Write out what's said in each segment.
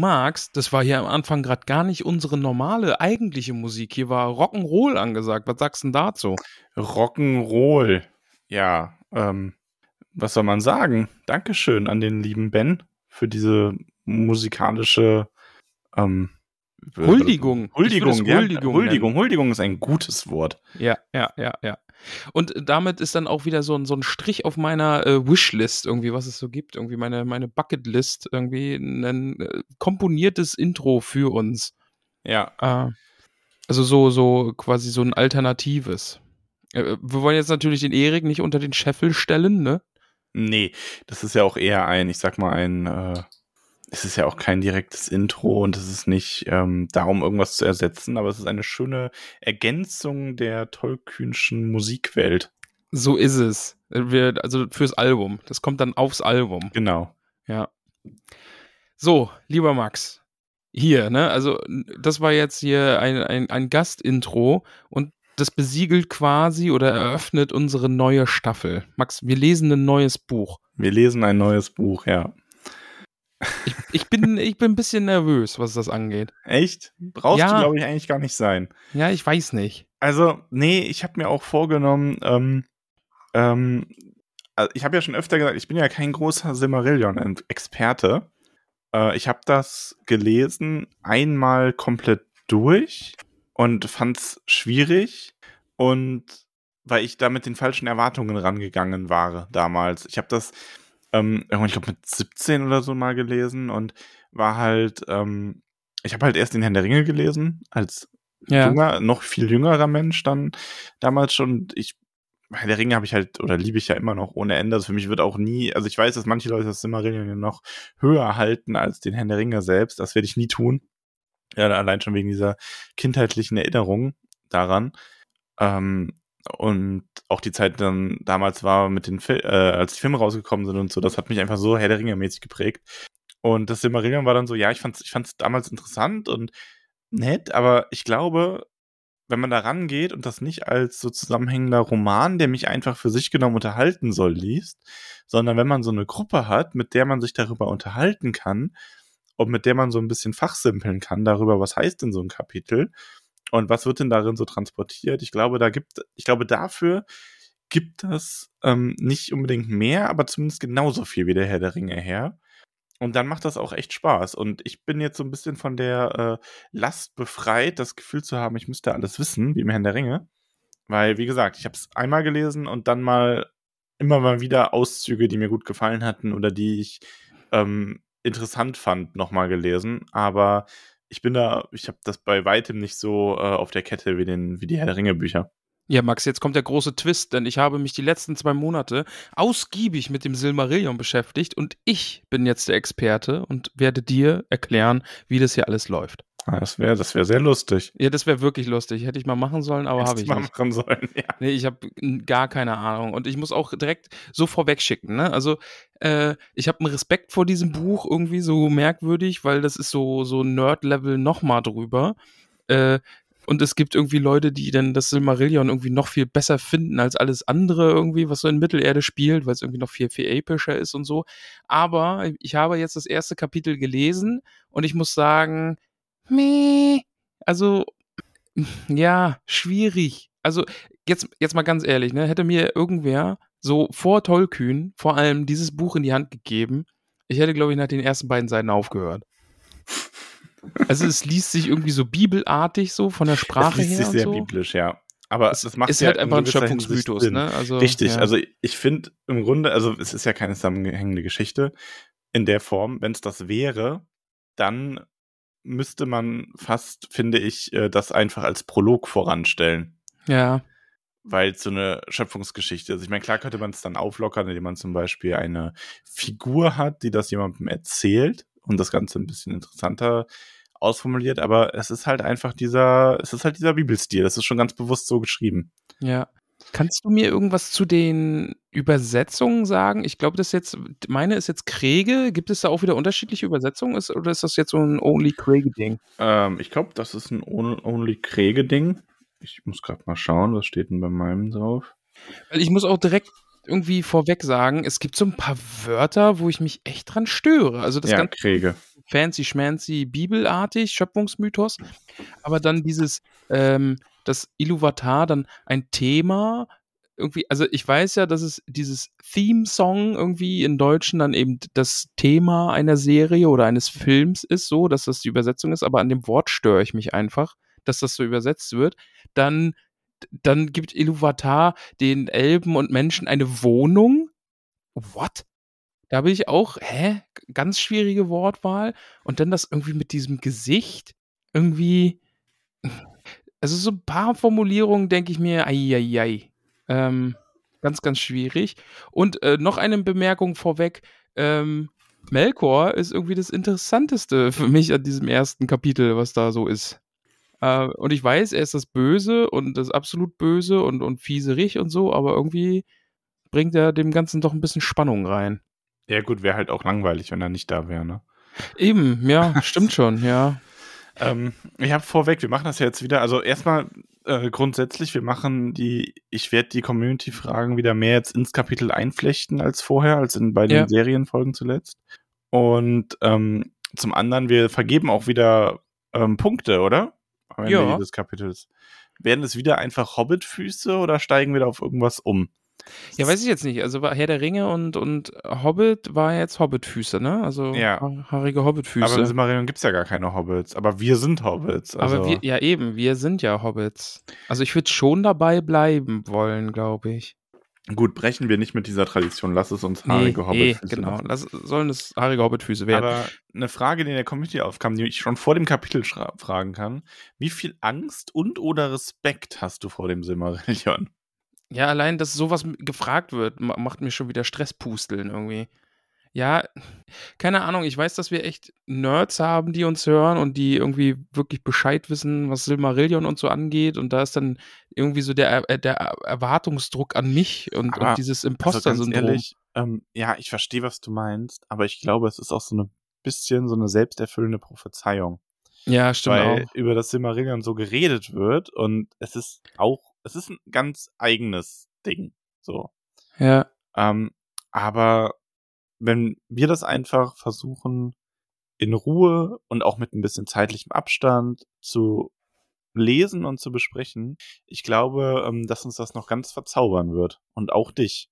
magst, das war hier am Anfang gerade gar nicht unsere normale, eigentliche Musik. Hier war Rock'n'Roll angesagt. Was sagst du denn dazu? Rock'n'Roll. Ja, ähm, was soll man sagen? Dankeschön an den lieben Ben für diese musikalische ähm, Huldigung. Huldigung, es ja. Huldigung Huldigung. Huldigung ist ein gutes Wort. Ja, ja, ja, ja. Und damit ist dann auch wieder so ein, so ein Strich auf meiner äh, Wishlist, irgendwie, was es so gibt. Irgendwie meine, meine Bucketlist, irgendwie ein äh, komponiertes Intro für uns. Ja, Äh, also so, so quasi so ein alternatives. Äh, wir wollen jetzt natürlich den Erik nicht unter den Scheffel stellen, ne? nee, das ist ja auch eher ein, ich sag mal, ein, äh, es ist ja auch kein direktes Intro und es ist nicht ähm, darum, irgendwas zu ersetzen, aber es ist eine schöne Ergänzung der tollkühnschen Musikwelt. So ist es. Wir, also fürs Album. Das kommt dann aufs Album. Genau. Ja. So, lieber Max. Hier, ne? Also, das war jetzt hier ein, ein, ein Gastintro und das besiegelt quasi oder eröffnet unsere neue Staffel. Max, wir lesen ein neues Buch. Wir lesen ein neues Buch, ja. Ich, ich, bin, ich bin ein bisschen nervös, was das angeht. Echt? Brauchst Ja. du, glaube ich, eigentlich gar nicht sein. Ja, ich weiß nicht. Also, nee, ich habe mir auch vorgenommen, ähm, ähm, also ich habe ja schon öfter gesagt, ich bin ja kein großer Silmarillion-Experte. Äh, ich habe das gelesen einmal komplett durch und fand's schwierig und weil ich da mit den falschen Erwartungen rangegangen war damals. Ich habe das ähm, irgendwann, ich glaube, mit 17 oder so mal gelesen und war halt, ähm, ich habe halt erst den Herrn der Ringe gelesen, als Ja. junger, noch viel jüngerer Mensch dann damals schon. Ich, Herr der Ringe habe ich halt, oder liebe ich ja immer noch ohne Ende. Also für mich wird auch nie, also ich weiß, dass manche Leute das Silmarillion noch höher halten als den Herrn der Ringe selbst. Das werde ich nie tun. Ja, allein schon wegen dieser kindheitlichen Erinnerung daran. Ähm, und auch die Zeit dann damals war mit den Fil äh, als die Filme rausgekommen sind und so, das hat mich einfach so Herr der Ringe mäßig geprägt. Und das Silmarillion war dann so, ja, ich fand's, ich fand's damals interessant und nett, aber ich glaube, wenn man da rangeht und das nicht als so zusammenhängender Roman, der mich einfach für sich genommen unterhalten soll, liest, sondern wenn man so eine Gruppe hat, mit der man sich darüber unterhalten kann und mit der man so ein bisschen fachsimpeln kann darüber, was heißt denn so ein Kapitel und was wird denn darin so transportiert. Ich glaube, da gibt, ich glaube, dafür gibt das ähm, nicht unbedingt mehr, aber zumindest genauso viel wie der Herr der Ringe her. Und dann macht das auch echt Spaß. Und ich bin jetzt so ein bisschen von der äh, Last befreit, das Gefühl zu haben, ich müsste alles wissen, wie im Herrn der Ringe. Weil, wie gesagt, ich habe es einmal gelesen und dann mal immer mal wieder Auszüge, die mir gut gefallen hatten oder die ich ähm, interessant fand, nochmal gelesen. Aber ich bin da, ich habe das bei weitem nicht so äh, auf der Kette wie, den, wie die Herr der Ringe Bücher. Ja, Max, jetzt kommt der große Twist, denn ich habe mich die letzten zwei Monate ausgiebig mit dem Silmarillion beschäftigt und ich bin jetzt der Experte und werde dir erklären, wie das hier alles läuft. Ah, das wäre das wär sehr lustig. Ja, das wäre wirklich lustig. Hätte ich mal machen sollen, aber habe ich mal nicht. machen sollen, ja. Nee, ich habe gar keine Ahnung. Und ich muss auch direkt so vorweg schicken, ne? Also, äh, ich habe einen Respekt vor diesem Buch irgendwie so merkwürdig, weil das ist so, so Nerd-Level nochmal drüber. Äh, und es gibt irgendwie Leute, die dann das Silmarillion irgendwie noch viel besser finden als alles andere irgendwie, was so in Mittelerde spielt, weil es irgendwie noch viel, viel epischer ist und so. Aber ich habe jetzt das erste Kapitel gelesen und ich muss sagen, meh, also, ja, schwierig. Also, jetzt, jetzt mal ganz ehrlich, ne, hätte mir irgendwer so vor Tollkühn vor allem dieses Buch in die Hand gegeben, ich hätte, glaube ich, nach den ersten beiden Seiten aufgehört. Also es liest sich irgendwie so bibelartig so von der Sprache es liest her sich sehr so. biblisch, ja. Aber es, es macht ist ja halt in einfach ein Schöpfungsmythos, ne? Also, Richtig, ja. also ich finde im Grunde, also es ist ja keine zusammenhängende Geschichte in der Form. Wenn es das wäre, dann müsste man fast, finde ich, äh, das einfach als Prolog voranstellen. ja, Weil es so eine Schöpfungsgeschichte ist. Ich meine, klar könnte man es dann auflockern, indem man zum Beispiel eine Figur hat, die das jemandem erzählt und das Ganze ein bisschen interessanter ausformuliert, aber es ist halt einfach dieser, es ist halt dieser Bibelstil. Das ist schon ganz bewusst so geschrieben. ja. Kannst du mir irgendwas zu den Übersetzungen sagen? Ich glaube, das jetzt, meine ist jetzt Kriege. Gibt es da auch wieder unterschiedliche Übersetzungen ist, oder ist das jetzt so ein Only Kriege-Ding? Ähm, ich glaube, das ist ein On- Only Kriege-Ding. Ich muss gerade mal schauen, was steht denn bei meinem drauf? Ich muss auch direkt irgendwie vorweg sagen, es gibt so ein paar Wörter, wo ich mich echt dran störe. Also das ja, ganze Kriege. fancy schmancy bibelartig, Schöpfungsmythos, aber dann dieses, ähm, das Iluvatar, dann ein Thema, irgendwie, also ich weiß ja, dass es dieses Theme-Song irgendwie in Deutschen dann eben das Thema einer Serie oder eines Films ist, so, dass das die Übersetzung ist, aber an dem Wort störe ich mich einfach, dass das so übersetzt wird. Dann, dann gibt Iluvatar den Elben und Menschen eine Wohnung. What? Da bin ich auch, hä? Ganz schwierige Wortwahl. Und dann das irgendwie mit diesem Gesicht irgendwie. Also so ein paar Formulierungen denke ich mir, ei. Ähm, ganz, ganz schwierig. Und äh, noch eine Bemerkung vorweg. Ähm, Melkor ist irgendwie das Interessanteste für mich an diesem ersten Kapitel, was da so ist. Äh, und ich weiß, er ist das Böse und das absolut Böse und, und fieserig und so, aber irgendwie bringt er dem Ganzen doch ein bisschen Spannung rein. Ja, gut, wäre halt auch langweilig, wenn er nicht da wäre, ne? Eben, ja, stimmt schon, ja. Ähm, ich habe vorweg, wir machen das ja jetzt wieder. Also erstmal äh, grundsätzlich, wir machen die, ich werde die Community-Fragen wieder mehr jetzt ins Kapitel einflechten als vorher, als in bei den Ja. Serienfolgen zuletzt. Und ähm, zum anderen, wir vergeben auch wieder ähm, Punkte, oder? Am Ende Ja. jedes Kapitels. Werden es wieder einfach Hobbit-Füße oder steigen wir da auf irgendwas um? Ja, weiß ich jetzt nicht. Also Herr der Ringe und, und Hobbit war jetzt Hobbitfüße, ne? Also Ja. ha- haarige Aber in Hobbitfüße. Silmarillion gibt es ja gar keine Hobbits. Aber wir sind Hobbits. Also, Aber wir, ja eben, wir sind ja Hobbits. Also ich würde schon dabei bleiben wollen, glaube ich. Gut, brechen wir nicht mit dieser Tradition. Lass es uns haarige nee, Hobbitfüße genau. lassen. Lass, sollen es haarige Hobbitfüße werden. Aber eine Frage, die in der Community aufkam, die ich schon vor dem Kapitel fragen kann. Wie viel Angst und oder Respekt hast du vor dem Silmarillion? Ja, allein, dass sowas gefragt wird, ma- macht mir schon wieder Stresspusteln irgendwie. Ja, keine Ahnung, ich weiß, dass wir echt Nerds haben, die uns hören und die irgendwie wirklich Bescheid wissen, was Silmarillion und so angeht. Und da ist dann irgendwie so der, äh, der Erwartungsdruck an mich und, Aber, und dieses Also Imposter-Syndrom. ehrlich, ähm, ja, ich verstehe, was du meinst, aber ich glaube, es ist auch so ein bisschen so eine selbsterfüllende Prophezeiung. ja, stimmt weil auch. über das Silmarillion so geredet wird und es ist auch, es ist ein ganz eigenes Ding. So. Ja, Ähm, aber wenn wir das einfach versuchen, in Ruhe und auch mit ein bisschen zeitlichem Abstand zu lesen und zu besprechen, ich glaube, ähm, dass uns das noch ganz verzaubern wird. Und auch dich.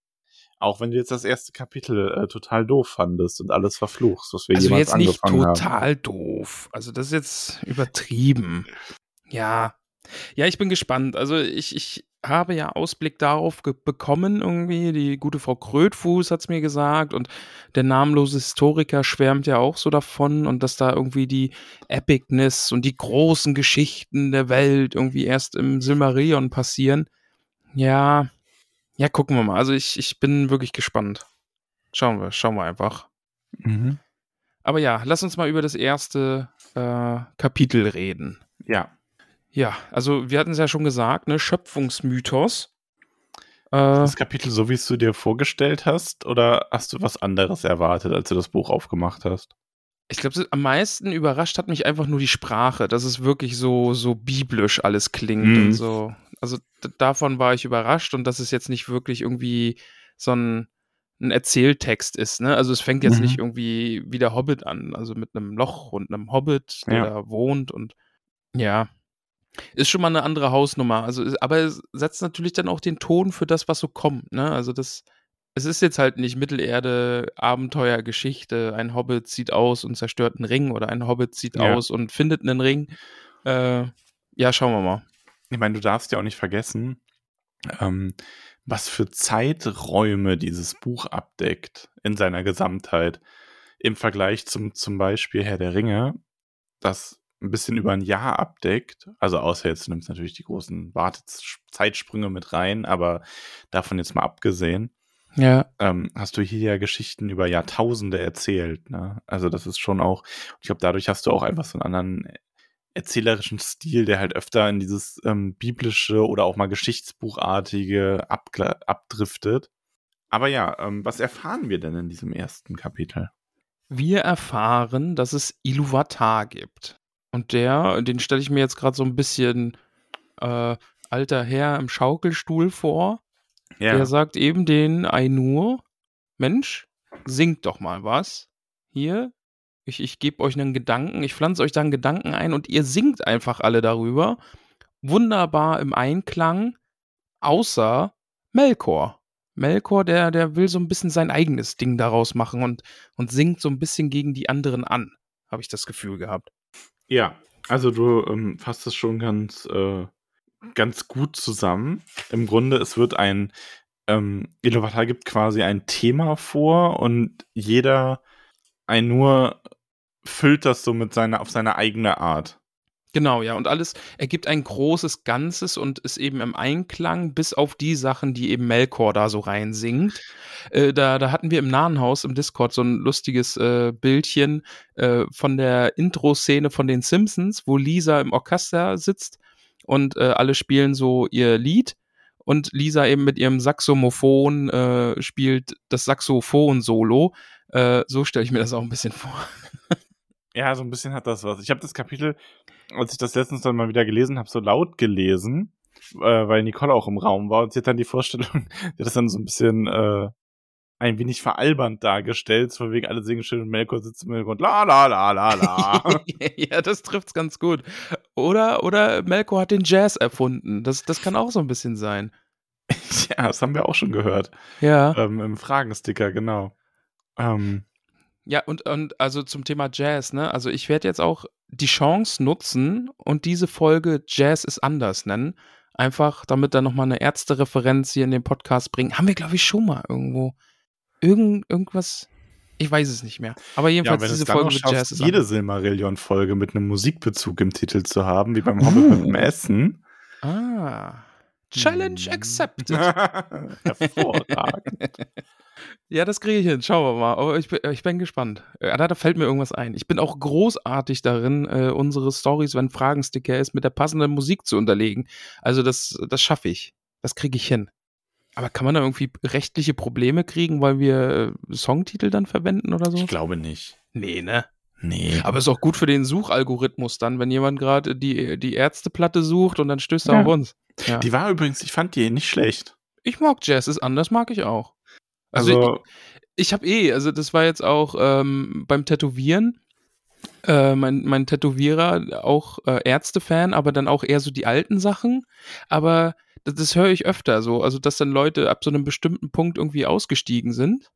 Auch wenn du jetzt das erste Kapitel äh, total doof fandest und alles verfluchst, was wir also jemals jetzt nicht angefangen haben. total doof. Also das ist jetzt übertrieben. Ja. Ja, ich bin gespannt. Also ich, ich habe ja Ausblick darauf bekommen irgendwie. Die gute Frau Krötfuß hat es mir gesagt und der namenlose Historiker schwärmt ja auch so davon und dass da irgendwie die Epicness und die großen Geschichten der Welt irgendwie erst im Silmarillion passieren. Ja, ja, gucken wir mal. Also ich, ich bin wirklich gespannt. Schauen wir, schauen wir einfach. Mhm. Aber ja, lass uns mal über das erste äh, Kapitel reden. Ja. Ja, also wir hatten es ja schon gesagt, ne, Schöpfungsmythos. Äh, Das Kapitel so, wie es du dir vorgestellt hast, oder hast du was anderes erwartet, als du das Buch aufgemacht hast? ich glaube, am meisten überrascht hat mich einfach nur die Sprache, dass es wirklich so, so biblisch alles klingt Mhm. und so. Also davon war ich überrascht und dass es jetzt nicht wirklich irgendwie so ein, ein Erzähltext ist. Ne? Also es fängt jetzt Mhm. nicht irgendwie wie der Hobbit an, also mit einem Loch und einem Hobbit, der Ja. da wohnt und ja. Ist schon mal eine andere Hausnummer. Also, aber es setzt natürlich dann auch den Ton für das, was so kommt. Ne? Also das, es ist jetzt halt nicht Mittelerde, Abenteuer, Geschichte. Ein Hobbit zieht aus und zerstört einen Ring oder ein Hobbit zieht Ja. aus und findet einen Ring. Äh, ja, schauen wir mal. Ich meine, du darfst ja auch nicht vergessen, ähm, was für Zeiträume dieses Buch abdeckt in seiner Gesamtheit. Im Vergleich zum zum Beispiel Herr der Ringe, das ein bisschen über ein Jahr abdeckt. Also außer jetzt nimmst natürlich die großen Wartezeitsprünge mit rein, aber davon jetzt mal abgesehen, Ja. ähm, hast du hier ja Geschichten über Jahrtausende erzählt. Ne? Also das ist schon auch, ich glaube, dadurch hast du auch einfach so einen anderen erzählerischen Stil, der halt öfter in dieses ähm, biblische oder auch mal Geschichtsbuchartige abgla- abdriftet. Aber ja, ähm, was erfahren wir denn in diesem ersten Kapitel? Wir erfahren, dass es Iluvatar gibt. Und der, den stelle ich mir jetzt gerade so ein bisschen äh, alter Herr im Schaukelstuhl vor. Der sagt eben den Ainur, Mensch, singt doch mal was. Hier, ich, ich gebe euch einen Gedanken, ich pflanze euch da einen Gedanken ein und ihr singt einfach alle darüber. Wunderbar im Einklang, außer Melkor. Melkor, der, der will so ein bisschen sein eigenes Ding daraus machen und, und singt so ein bisschen gegen die anderen an, habe ich das Gefühl gehabt. Ja, also du ähm, fasst es schon ganz, äh, ganz gut zusammen. Im Grunde, es wird ein, ähm, Iluvatar gibt quasi ein Thema vor und jeder ein nur füllt das so mit seiner, auf seine eigene Art. Genau, ja. Und alles ergibt ein großes Ganzes und ist eben im Einklang, bis auf die Sachen, die eben Melkor da so reinsingt. Äh, da, da hatten wir im Nahenhaus im Discord so ein lustiges äh, Bildchen äh, von der Intro-Szene von den Simpsons, wo Lisa im Orchester sitzt und äh, alle spielen so ihr Lied. Und Lisa eben mit ihrem Saxophon äh, spielt das Saxophon-Solo. Äh, so stelle ich mir das auch ein bisschen vor. Ja, so ein bisschen hat das was. Ich habe das Kapitel, als ich das letztens dann mal wieder gelesen habe, so laut gelesen, äh, weil Nicole auch im Raum war und sie hat dann die Vorstellung, die hat das dann so ein bisschen äh, ein wenig veralbernd dargestellt, von wegen alle singen schön und Melkor sitzt im Hintergrund, la la la la la. ja, das trifft's ganz gut. Oder, oder Melko hat den Jazz erfunden. Das, das kann auch so ein bisschen sein. ja, das haben wir auch schon gehört. Ja. Ähm, Im Fragensticker, genau. Ähm, Ja, und, und also zum Thema Jazz, ne? Also ich werde jetzt auch die Chance nutzen und diese Folge Jazz ist anders nennen. Einfach, damit da nochmal eine Ärztereferenz hier in den Podcast bringen. Haben wir, glaube ich, schon mal irgendwo. Irgend, irgendwas. Ich weiß es nicht mehr. Aber ja, jedenfalls wenn diese Folge mit Jazz ist jede. Silmarillion-Folge mit einem Musikbezug im Titel zu haben, wie beim Hobbit mit dem Essen. Ah. Challenge Hm. accepted. Hervorragend. Ja, das kriege ich hin. Schauen wir mal. Aber ich bin, ich bin gespannt. Äh, Da, da fällt mir irgendwas ein. Ich bin auch großartig darin, äh, unsere Stories, wenn Fragensticker ist, mit der passenden Musik zu unterlegen. Also das, das schaffe ich. Das kriege ich hin. Aber kann man da irgendwie rechtliche Probleme kriegen, weil wir äh, Songtitel dann verwenden oder so? Ich glaube nicht. Nee, ne? Nee. Aber ist auch gut für den Suchalgorithmus dann, wenn jemand gerade die, die Ärzteplatte sucht und dann stößt er Ja. auf uns. Ja. Die war übrigens, ich fand die nicht schlecht. Ich mag Jazz, ist anders, mag ich auch. Also, Also, ich habe eh, also das war jetzt auch ähm, beim Tätowieren, äh, mein, mein Tätowierer auch äh, Ärzte-Fan, aber dann auch eher so die alten Sachen. Aber das, das höre ich öfter so, also dass dann Leute ab so einem bestimmten Punkt irgendwie ausgestiegen sind.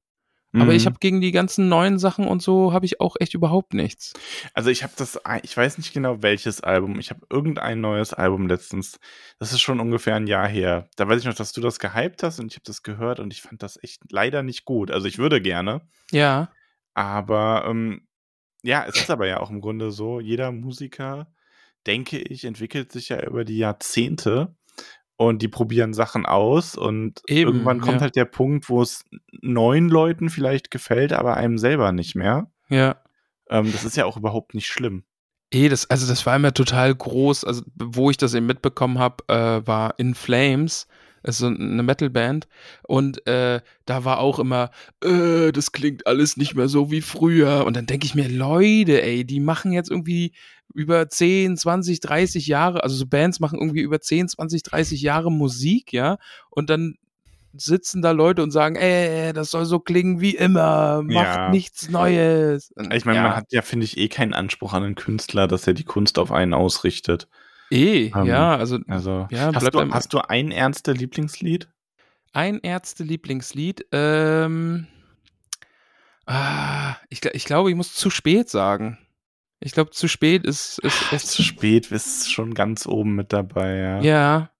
Aber ich mhm. habe gegen die ganzen neuen Sachen und so habe ich auch echt überhaupt nichts. Also ich habe das, ich weiß nicht genau welches Album. Ich habe irgendein neues Album letztens. Das ist schon ungefähr ein Jahr her. Da weiß ich noch, dass du das gehypt hast und ich habe das gehört und ich fand das echt leider nicht gut. Also ich würde gerne, Ja, aber ähm, ja, es ist aber ja auch im Grunde so. Jeder Musiker, denke ich, entwickelt sich ja über die Jahrzehnte und die probieren Sachen aus und Eben, irgendwann kommt ja. halt der Punkt, wo es neun Leuten vielleicht gefällt, aber einem selber nicht mehr. Ja. Ähm, das ist ja auch überhaupt nicht schlimm. Eh, das, also das war immer total groß. Also, wo ich das eben mitbekommen habe, äh, war In Flames. Ist so eine Metalband. Und äh, da war auch immer, äh, das klingt alles nicht mehr so wie früher. Und dann denke ich mir, Leute, ey, die machen jetzt irgendwie über 10, 20, 30 Jahre, also so Bands machen irgendwie über 10, 20, 30 Jahre Musik, ja. Und dann sitzen da Leute und sagen, ey, das soll so klingen wie immer, macht Ja. nichts Neues. Und Ich meine, ja. man hat ja, finde ich, eh keinen Anspruch an einen Künstler, dass er die Kunst auf einen ausrichtet. Eh, Ähm, ja, also Also, Ja, hast, du, hast du ein ernster Lieblingslied? ein Ärzte-Lieblingslied. Ähm, ah, ich, ich glaube, ich muss zu spät sagen. Ich glaube, zu spät ist, ist, ist Zu spät ist schon ganz oben mit dabei, ja. Ja,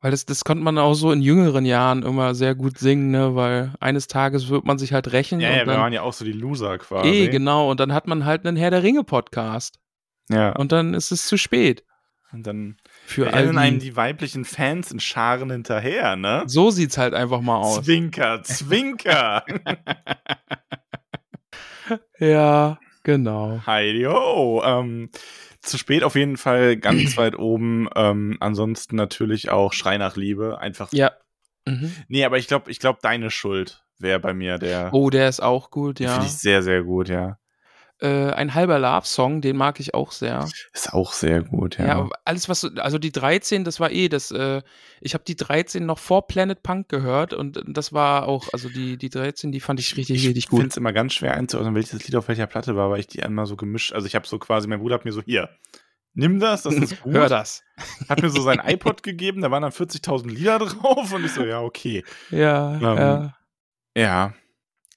weil das, das konnte man auch so in jüngeren Jahren immer sehr gut singen, ne? Weil eines Tages wird man sich halt rächen. Ja, ja, wir dann, waren ja auch so die Loser quasi. eh, genau. Und dann hat man halt einen Herr der Ringe-Podcast. Ja. Und dann ist es zu spät. Und dann Für rennen einem die, weiblichen Fans in Scharen hinterher, ne? So sieht's halt einfach mal aus. Zwinker, Zwinker. Ja, genau. Heidi ho. Ähm, zu spät auf jeden Fall ganz weit oben. Ähm, ansonsten natürlich auch Schrei nach Liebe. Einfach. Ja. Mhm. Nee, aber ich glaube, ich glaube, deine Schuld wäre bei mir der. Oh, der ist auch gut, ja. Finde ich sehr, sehr gut, ja. Äh, ein halber Love-Song, den mag ich auch sehr. Ist auch sehr gut, ja. Ja, alles was, so- also die 13, das war eh, das, äh, ich habe die 13 noch vor Planet Punk gehört und das war auch, also die, die 13, die fand ich richtig, ich richtig finde gut. es immer ganz schwer einzuordnen, welches Lied auf welcher Platte war, weil ich die einmal so gemischt, also ich habe so quasi, mein Bruder hat mir so, hier, nimm das, das ist gut. Hör das. Hat mir so sein iPod gegeben, da waren dann 40.000 Lieder drauf und ich so, ja, okay. Ja, Ähm, ja. Ja,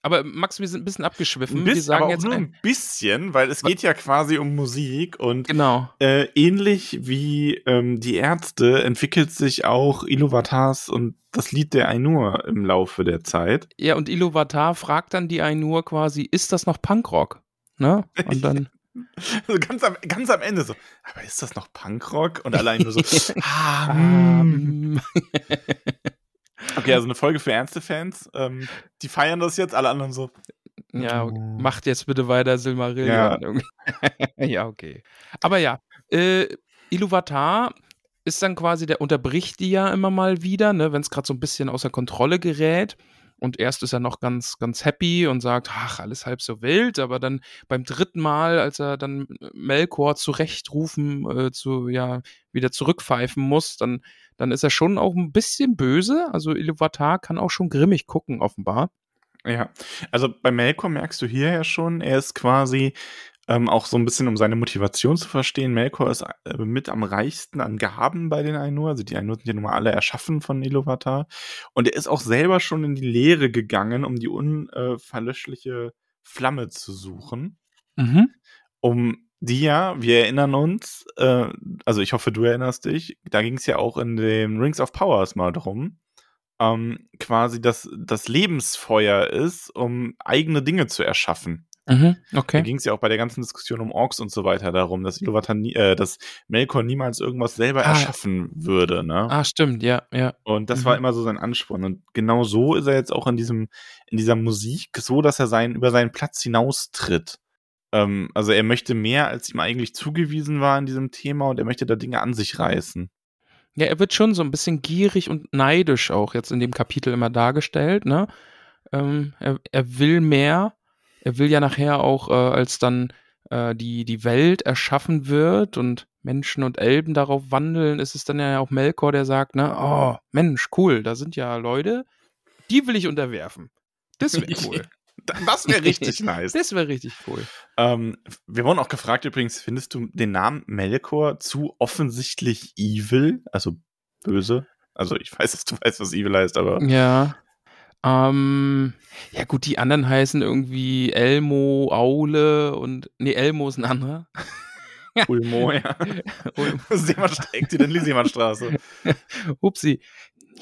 Aber Max, wir sind ein bisschen abgeschwiffen. ein wir bisschen, sagen aber jetzt nur ein, bisschen, weil es geht ja quasi um Musik und genau. äh, ähnlich wie ähm, die Ärzte entwickelt sich auch Iluvatars und das Lied der Ainur im Laufe der Zeit. Ja, und Iluvatar fragt dann die Ainur quasi, ist das noch Punkrock? Ne? Und dann, Also ganz, am, ganz am Ende so, aber ist das noch Punkrock? Und allein nur so, ah, mm. Okay, also eine Folge für Ärzte-Fans. Ähm, die feiern das jetzt, alle anderen so. Ja, okay. macht jetzt bitte weiter Silmarillion. Ja. ja, okay. Aber ja, äh, Iluvatar ist dann quasi, der unterbricht die ja immer mal wieder, ne, wenn es gerade so ein bisschen außer Kontrolle gerät. Und erst ist er noch ganz, ganz happy und sagt, ach, alles halb so wild, aber dann beim dritten Mal, als er dann Melkor zurechtrufen, äh, zu, ja, wieder zurückpfeifen muss, dann, dann ist er schon auch ein bisschen böse. Also Iluvatar kann auch schon grimmig gucken, offenbar. Ja, also bei Melkor merkst du hier ja schon, er ist quasi ähm, auch so ein bisschen, um seine Motivation zu verstehen. Melkor ist äh, mit am reichsten an Gaben bei den Ainur. Also die Ainur sind ja nun mal alle erschaffen von Iluvatar. Und er ist auch selber schon in die Lehre gegangen, um die unverlöschliche Flamme zu suchen. Mhm. um die ja, wir erinnern uns, äh, also ich hoffe, du erinnerst dich, da ging es ja auch in dem Rings of Powers mal drum, ähm, quasi, dass das Lebensfeuer ist, um eigene Dinge zu erschaffen. Mhm. Da Okay. ging es ja auch bei der ganzen Diskussion um Orks und so weiter darum, dass Iluvatar nie, äh, dass Melkor niemals irgendwas selber Ah. erschaffen würde, ne? Ah, stimmt, ja, ja. Und das Mhm. war immer so sein Ansporn. Und genau so ist er jetzt auch in diesem, in dieser Musik, so dass er sein, über seinen Platz hinaustritt. Ähm, also er möchte mehr, als ihm eigentlich zugewiesen war in diesem Thema und er möchte da Dinge an sich reißen. Ja, er wird schon so ein bisschen gierig und neidisch auch jetzt in dem Kapitel immer dargestellt, ne? Ähm, er, er will mehr. Er will ja nachher auch, äh, als dann äh, die, die Welt erschaffen wird und Menschen und Elben darauf wandeln, ist es dann ja auch Melkor, der sagt, ne, oh, Mensch, cool, da sind ja Leute, die will ich unterwerfen. Das wäre cool. Das wäre richtig nice. Das wäre richtig cool. Ähm, wir wurden auch gefragt übrigens, findest du den Namen Melkor zu offensichtlich evil, also böse? Also ich weiß, dass du weißt, was evil heißt, aber Ja. Ähm, ja gut, die anderen heißen irgendwie Elmo, Aule und nee, Elmo ist ein anderer. Ulmo, ja. Ulmo. Seemannstraße, die denn Seemannstraße. Upsi.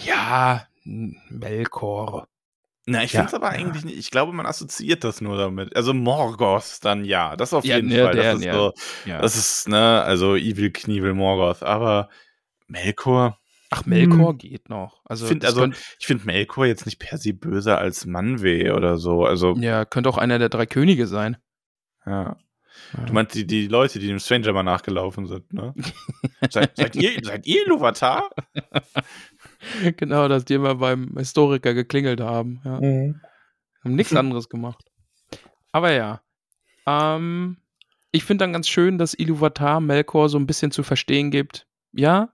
Ja, Melkor. Na, ich Ja. finde es aber eigentlich nicht. Ich glaube, man assoziiert das nur damit. Also Morgoth dann ja, das auf Ja, jeden ne, Fall. der- das ist ja. so, Ja. das ist, ne, also Evil Knievel Morgoth. Aber Melkor, Ach, Melkor Hm. geht noch. Also, ich finde das also, könnt, ich finde Melkor jetzt nicht per se böser als Manwë oder so. Also, ja, könnte auch einer der drei Könige sein. ja. Ja. Du meinst die, die Leute, die dem Stranger mal nachgelaufen sind, ne? seid, seid ihr, seid ihr Iluvatar? genau, dass die immer beim Historiker geklingelt haben. Ja. Mhm. Haben nichts anderes gemacht. Aber ja. Ähm, ich finde dann ganz schön, dass Iluvatar Melkor so ein bisschen zu verstehen gibt. Ja,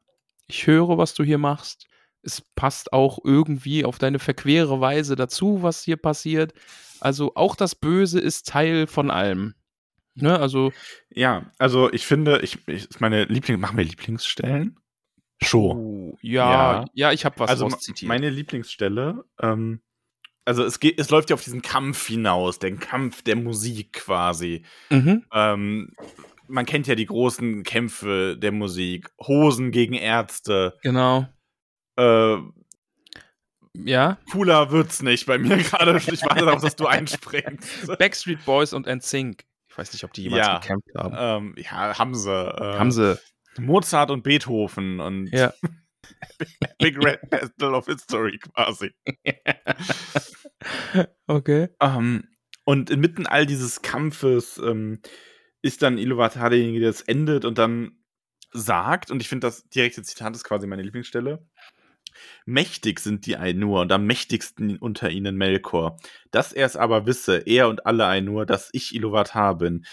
ich höre, was du hier machst. Es passt auch irgendwie auf deine verquere Weise dazu, was hier passiert. Also auch das Böse ist Teil von allem. Ne, also Ja, also ich finde, ich, ich meine Liebling, machen wir Lieblingsstellen? Show. oh, ja, Ja. ja, ich habe was also meine Lieblingsstelle, ähm, also es geht, es läuft ja auf diesen Kampf hinaus, den Kampf der Musik quasi. mhm. Ähm, man kennt ja die großen Kämpfe der Musik, Hosen gegen Ärzte. Genau. Äh, Ja. cooler wird's nicht bei mir gerade. Ich warte darauf, dass du einspringst. Backstreet Boys und NSYNC. Ich weiß nicht, ob die jemals Ja. gekämpft haben. ähm, ja, haben sie. Äh, Haben sie. Mozart und Beethoven und Ja. Big Red Battle of History quasi. okay. Ähm, und inmitten all dieses Kampfes ähm, ist dann Iluvatar derjenige, der es endet und dann sagt, und ich finde das direkte Zitat ist quasi meine Lieblingsstelle, Mächtig sind die Ainur und am mächtigsten unter ihnen Melkor. Dass er es aber wisse, er und alle Ainur, dass ich Iluvatar bin,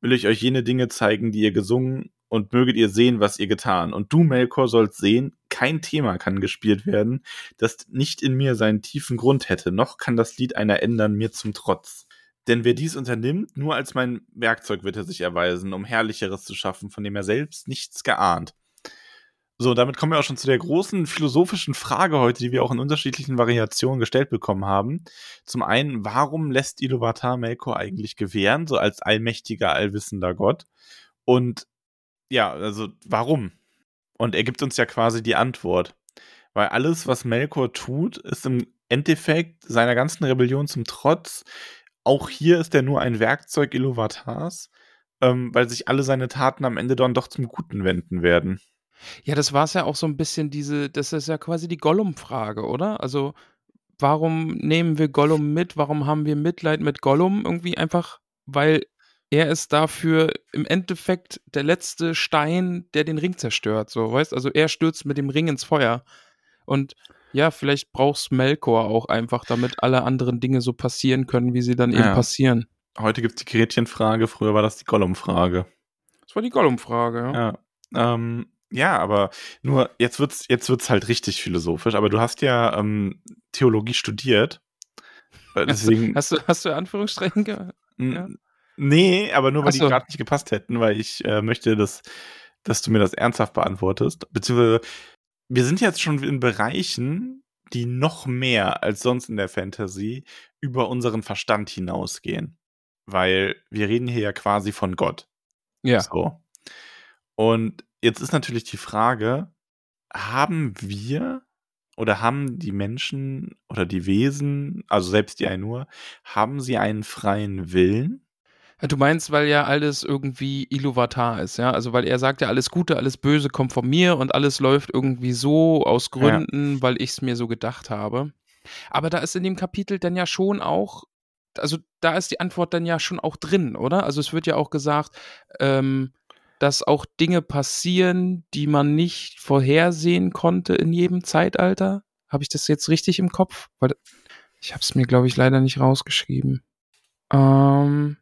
will ich euch jene Dinge zeigen, die ihr gesungen und möget ihr sehen, was ihr getan. Und du, Melkor, sollst sehen, kein Thema kann gespielt werden, das nicht in mir seinen tiefen Grund hätte, noch kann das Lied einer ändern mir zum Trotz. Denn wer dies unternimmt, nur als mein Werkzeug wird er sich erweisen, um Herrlicheres zu schaffen, von dem er selbst nichts geahnt. So, damit kommen wir auch schon zu der großen philosophischen Frage heute, die wir auch in unterschiedlichen Variationen gestellt bekommen haben. Zum einen, warum lässt Iluvatar Melkor eigentlich gewähren, so als allmächtiger, allwissender Gott? Und ja, also warum? Und er gibt uns ja quasi die Antwort. Weil alles, was Melkor tut, ist im Endeffekt seiner ganzen Rebellion zum Trotz. Auch hier ist er nur ein Werkzeug Iluvatars, ähm, weil sich alle seine Taten am Ende dann doch zum Guten wenden werden. Ja, das war es ja auch so ein bisschen diese, das ist ja quasi die Gollum-Frage, oder? Also, warum nehmen wir Gollum mit? Warum haben wir Mitleid mit Gollum? Irgendwie einfach, weil er ist dafür im Endeffekt der letzte Stein, der den Ring zerstört, so, weißt? Also, er stürzt mit dem Ring ins Feuer. Und ja, vielleicht brauchst Melkor auch einfach, damit alle anderen Dinge so passieren können, wie sie dann eben Ja. passieren. Heute gibt es die Gretchenfrage, früher war das die Gollum-Frage. Das war die Gollum-Frage, ja. Ja. Ähm, ja, aber nur jetzt wird's jetzt wird's halt richtig philosophisch. Aber du hast ja ähm, Theologie studiert, Äh, deswegen Hast du, hast du Anführungsstrichen? ge- ja? nee, aber nur weil Ach die so. gerade nicht gepasst hätten, weil ich äh, möchte, dass dass du mir das ernsthaft beantwortest. Beziehungsweise wir sind jetzt schon in Bereichen, die noch mehr als sonst in der Fantasy über unseren Verstand hinausgehen, weil wir reden hier ja quasi von Gott. Ja. So. Und jetzt ist natürlich die Frage, haben wir oder haben die Menschen oder die Wesen, also selbst die Ainur, haben sie einen freien Willen? Du meinst, weil ja alles irgendwie Iluvatar ist, ja? Also, weil er sagt ja, alles Gute, alles Böse kommt von mir und alles läuft irgendwie so aus Gründen, weil ich es mir so gedacht habe. Aber da ist in dem Kapitel dann ja schon auch, also da ist die Antwort dann ja schon auch drin, oder? Also es wird ja auch gesagt, ähm, dass auch Dinge passieren, die man nicht vorhersehen konnte in jedem Zeitalter. Habe ich das jetzt richtig im Kopf? Weil ich habe es mir, glaube ich, leider nicht rausgeschrieben. Ähm,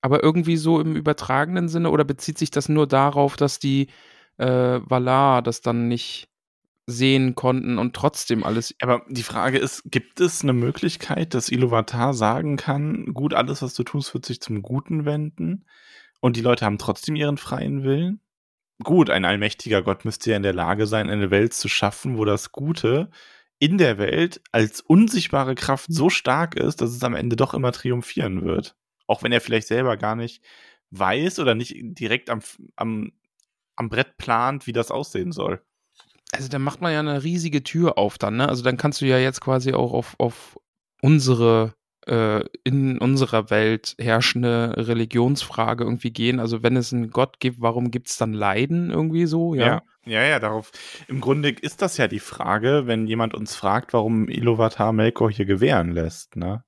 aber irgendwie so im übertragenen Sinne oder bezieht sich das nur darauf, dass die äh, Valar das dann nicht sehen konnten und trotzdem alles. Aber die Frage ist, gibt es eine Möglichkeit, dass Iluvatar sagen kann, gut, alles, was du tust, wird sich zum Guten wenden und die Leute haben trotzdem ihren freien Willen? Gut, ein allmächtiger Gott müsste ja in der Lage sein, eine Welt zu schaffen, wo das Gute in der Welt als unsichtbare Kraft so stark ist, dass es am Ende doch immer triumphieren wird. Auch wenn er vielleicht selber gar nicht weiß oder nicht direkt am, am, am Brett plant, wie das aussehen soll. Also da macht man ja eine riesige Tür auf dann, ne? Also dann kannst du ja jetzt quasi auch auf, auf unsere äh, in unserer Welt herrschende Religionsfrage irgendwie gehen. Also wenn es einen Gott gibt, warum gibt es dann Leiden irgendwie so? Ja. ja, ja, darauf. Im Grunde ist das ja die Frage, wenn jemand uns fragt, warum Iluvatar Melkor hier gewähren lässt, ne?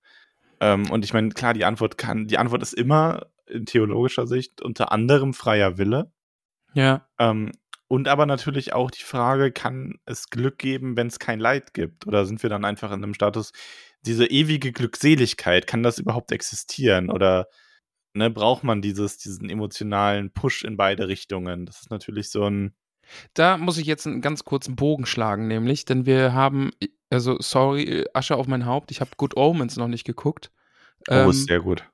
Ähm, und ich meine, klar, die Antwort kann, die Antwort ist immer in theologischer Sicht unter anderem freier Wille. Ja. Ähm, und aber natürlich auch die Frage, kann es Glück geben, wenn es kein Leid gibt? Oder sind wir dann einfach in einem Status, diese ewige Glückseligkeit, kann das überhaupt existieren? Oder ne, braucht man dieses, diesen emotionalen Push in beide Richtungen? Das ist natürlich so ein. Da muss ich jetzt einen ganz kurzen Bogen schlagen, nämlich, denn wir haben, also sorry, Asche auf mein Haupt, ich habe Good Omens noch nicht geguckt. Oh, Ähm, ist sehr gut.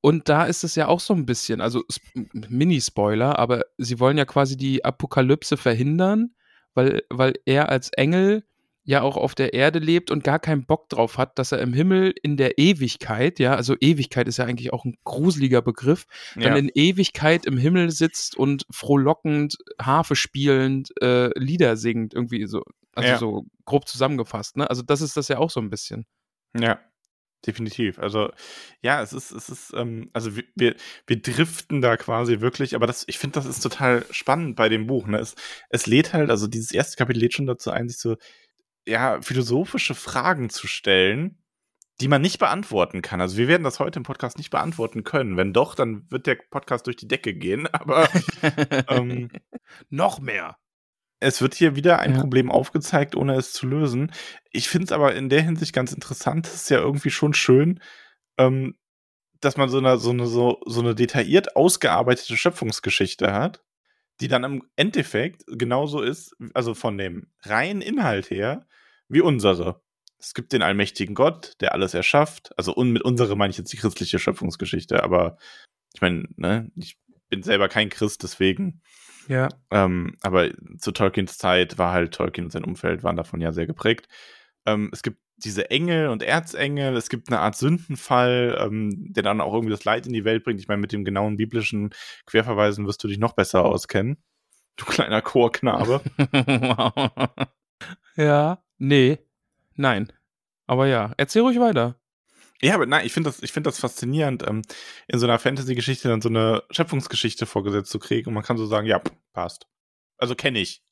Und da ist es ja auch so ein bisschen, also Sp- Mini-Spoiler, aber sie wollen ja quasi die Apokalypse verhindern, weil, weil er als Engel ja auch auf der Erde lebt und gar keinen Bock drauf hat, dass er im Himmel in der Ewigkeit, ja, also Ewigkeit ist ja eigentlich auch ein gruseliger Begriff, dann Ja. in Ewigkeit im Himmel sitzt und frohlockend, Harfe spielend, äh, Lieder singt, irgendwie so, also Ja. so grob zusammengefasst, ne? Also das ist das ja auch so ein bisschen. Ja, definitiv. Also, ja, es ist, es ist, ähm, also wir, wir, wir driften da quasi wirklich, aber das, ich finde, das ist total spannend bei dem Buch. Ne? Es, es lädt halt, also dieses erste Kapitel lädt schon dazu ein, sich so, ja, philosophische Fragen zu stellen, die man nicht beantworten kann. Also wir werden das heute im Podcast nicht beantworten können. Wenn doch, dann wird der Podcast durch die Decke gehen. Aber ähm, Noch mehr. Es wird hier wieder ein Ja. Problem aufgezeigt, ohne es zu lösen. Ich finde es aber in der Hinsicht ganz interessant. Es ist ja irgendwie schon schön, ähm, dass man so eine, so, eine, so, so eine detailliert ausgearbeitete Schöpfungsgeschichte hat, die dann im Endeffekt genauso ist, also von dem reinen Inhalt her, wie unsere. Es gibt den allmächtigen Gott, der alles erschafft. Also un mit unsere meine ich jetzt die christliche Schöpfungsgeschichte, aber ich meine, ne, ich bin selber kein Christ, deswegen Ja. ähm, aber zu Tolkiens Zeit war halt Tolkien und sein Umfeld waren davon ja sehr geprägt. Ähm, es gibt diese Engel und Erzengel, es gibt eine Art Sündenfall, ähm, der dann auch irgendwie das Leid in die Welt bringt. Ich meine, mit dem genauen biblischen Querverweisen wirst du dich noch besser auskennen. Du kleiner Chorknabe. ja, nee, nein. Aber ja, erzähl ruhig weiter. Ja, aber nein, ich finde das, ich finde das faszinierend, ähm, in so einer Fantasy-Geschichte dann so eine Schöpfungsgeschichte vorgesetzt zu kriegen und man kann so sagen, ja, passt. Also kenne ich.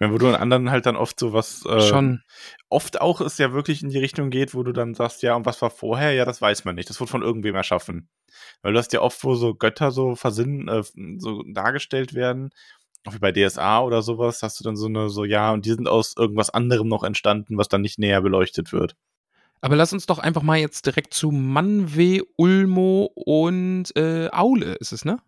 Ich meine, wo du in anderen halt dann oft so was äh, Schon. oft auch es ja wirklich in die Richtung geht, wo du dann sagst, ja, und was war vorher? Ja, das weiß man nicht. Das wurde von irgendwem erschaffen. Weil du hast ja oft, wo so Götter so versinnen, äh, so dargestellt werden, auch wie bei DSA oder sowas, hast du dann so eine, so, ja, und die sind aus irgendwas anderem noch entstanden, was dann nicht näher beleuchtet wird. Aber lass uns doch einfach mal jetzt direkt zu Manwe, Ulmo und äh, Aule ist es, ne?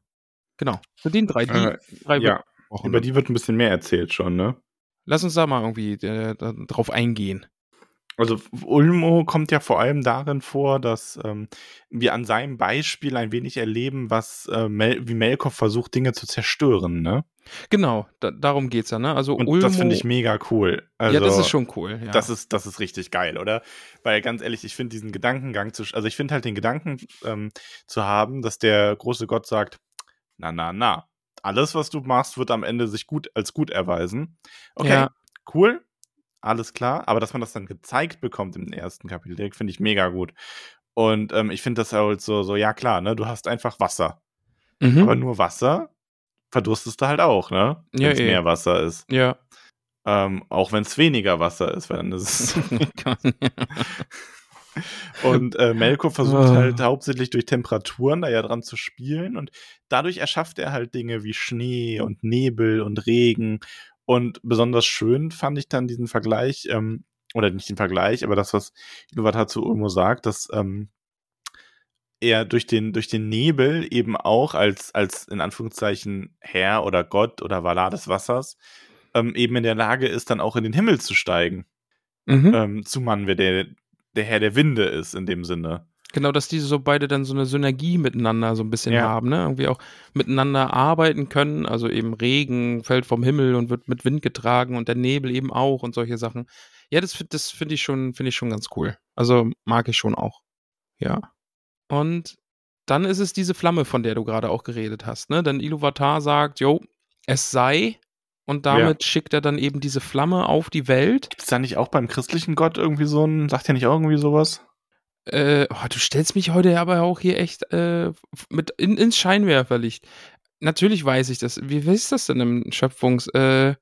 Genau. Zu den drei. Die Äh, drei ja, gesprochen. über die wird ein bisschen mehr erzählt schon, ne? Lass uns da mal irgendwie äh, drauf eingehen. Also Ulmo kommt ja vor allem darin vor, dass ähm, wir an seinem Beispiel ein wenig erleben, was äh, Mel wie Melkor versucht, Dinge zu zerstören, ne? Genau, da, darum geht's ja, ne? Also Und Ulmo. das finde ich mega cool. Also, ja, das ist schon cool. Ja. Das ist, das ist richtig geil, oder? Weil ganz ehrlich, ich finde diesen Gedankengang zu, also ich finde halt den Gedanken ähm, zu haben, dass der große Gott sagt, na, na, na, alles, was du machst, wird am Ende sich gut als gut erweisen. Okay, Ja. cool, alles klar, aber dass man das dann gezeigt bekommt im ersten Kapitel, direkt finde ich mega gut. Und ähm, ich finde das halt so, so, ja klar, ne, du hast einfach Wasser, mhm. aber nur Wasser verdurstest du halt auch, ne? Ja, Wenn es eh. mehr Wasser ist. ja. Ähm, auch wenn es weniger Wasser ist, weil dann ist es Und äh, Melkor versucht Ah. halt hauptsächlich durch Temperaturen da ja dran zu spielen und dadurch erschafft er halt Dinge wie Schnee und Nebel und Regen. Und besonders schön fand ich dann diesen Vergleich, ähm, oder nicht den Vergleich, aber das, was Iluvatar zu Ulmo sagt, dass ähm, er durch den, durch den Nebel eben auch als, als in Anführungszeichen Herr oder Gott oder Valar des Wassers ähm, eben in der Lage ist, dann auch in den Himmel zu steigen. mhm. Ähm, zu Mann, wer der, der Herr der Winde ist in dem Sinne. Genau, dass diese so beide dann so eine Synergie miteinander so ein bisschen Ja. haben, ne? Irgendwie auch miteinander arbeiten können. Also eben Regen fällt vom Himmel und wird mit Wind getragen und der Nebel eben auch und solche Sachen. Ja, das, das finde ich schon, finde ich schon ganz cool. Also mag ich schon auch. Ja. Und dann ist es diese Flamme, von der du gerade auch geredet hast, ne? Denn Iluvatar sagt, jo, es sei. Und damit schickt er dann eben diese Flamme auf die Welt. Gibt es da nicht auch beim christlichen Gott irgendwie so ein, sagt er nicht auch irgendwie sowas? Äh, oh, du stellst mich heute aber auch hier echt äh, mit in, ins Scheinwerferlicht. Natürlich weiß ich das. Wie, wie ist das denn im Schöpfungs... Äh,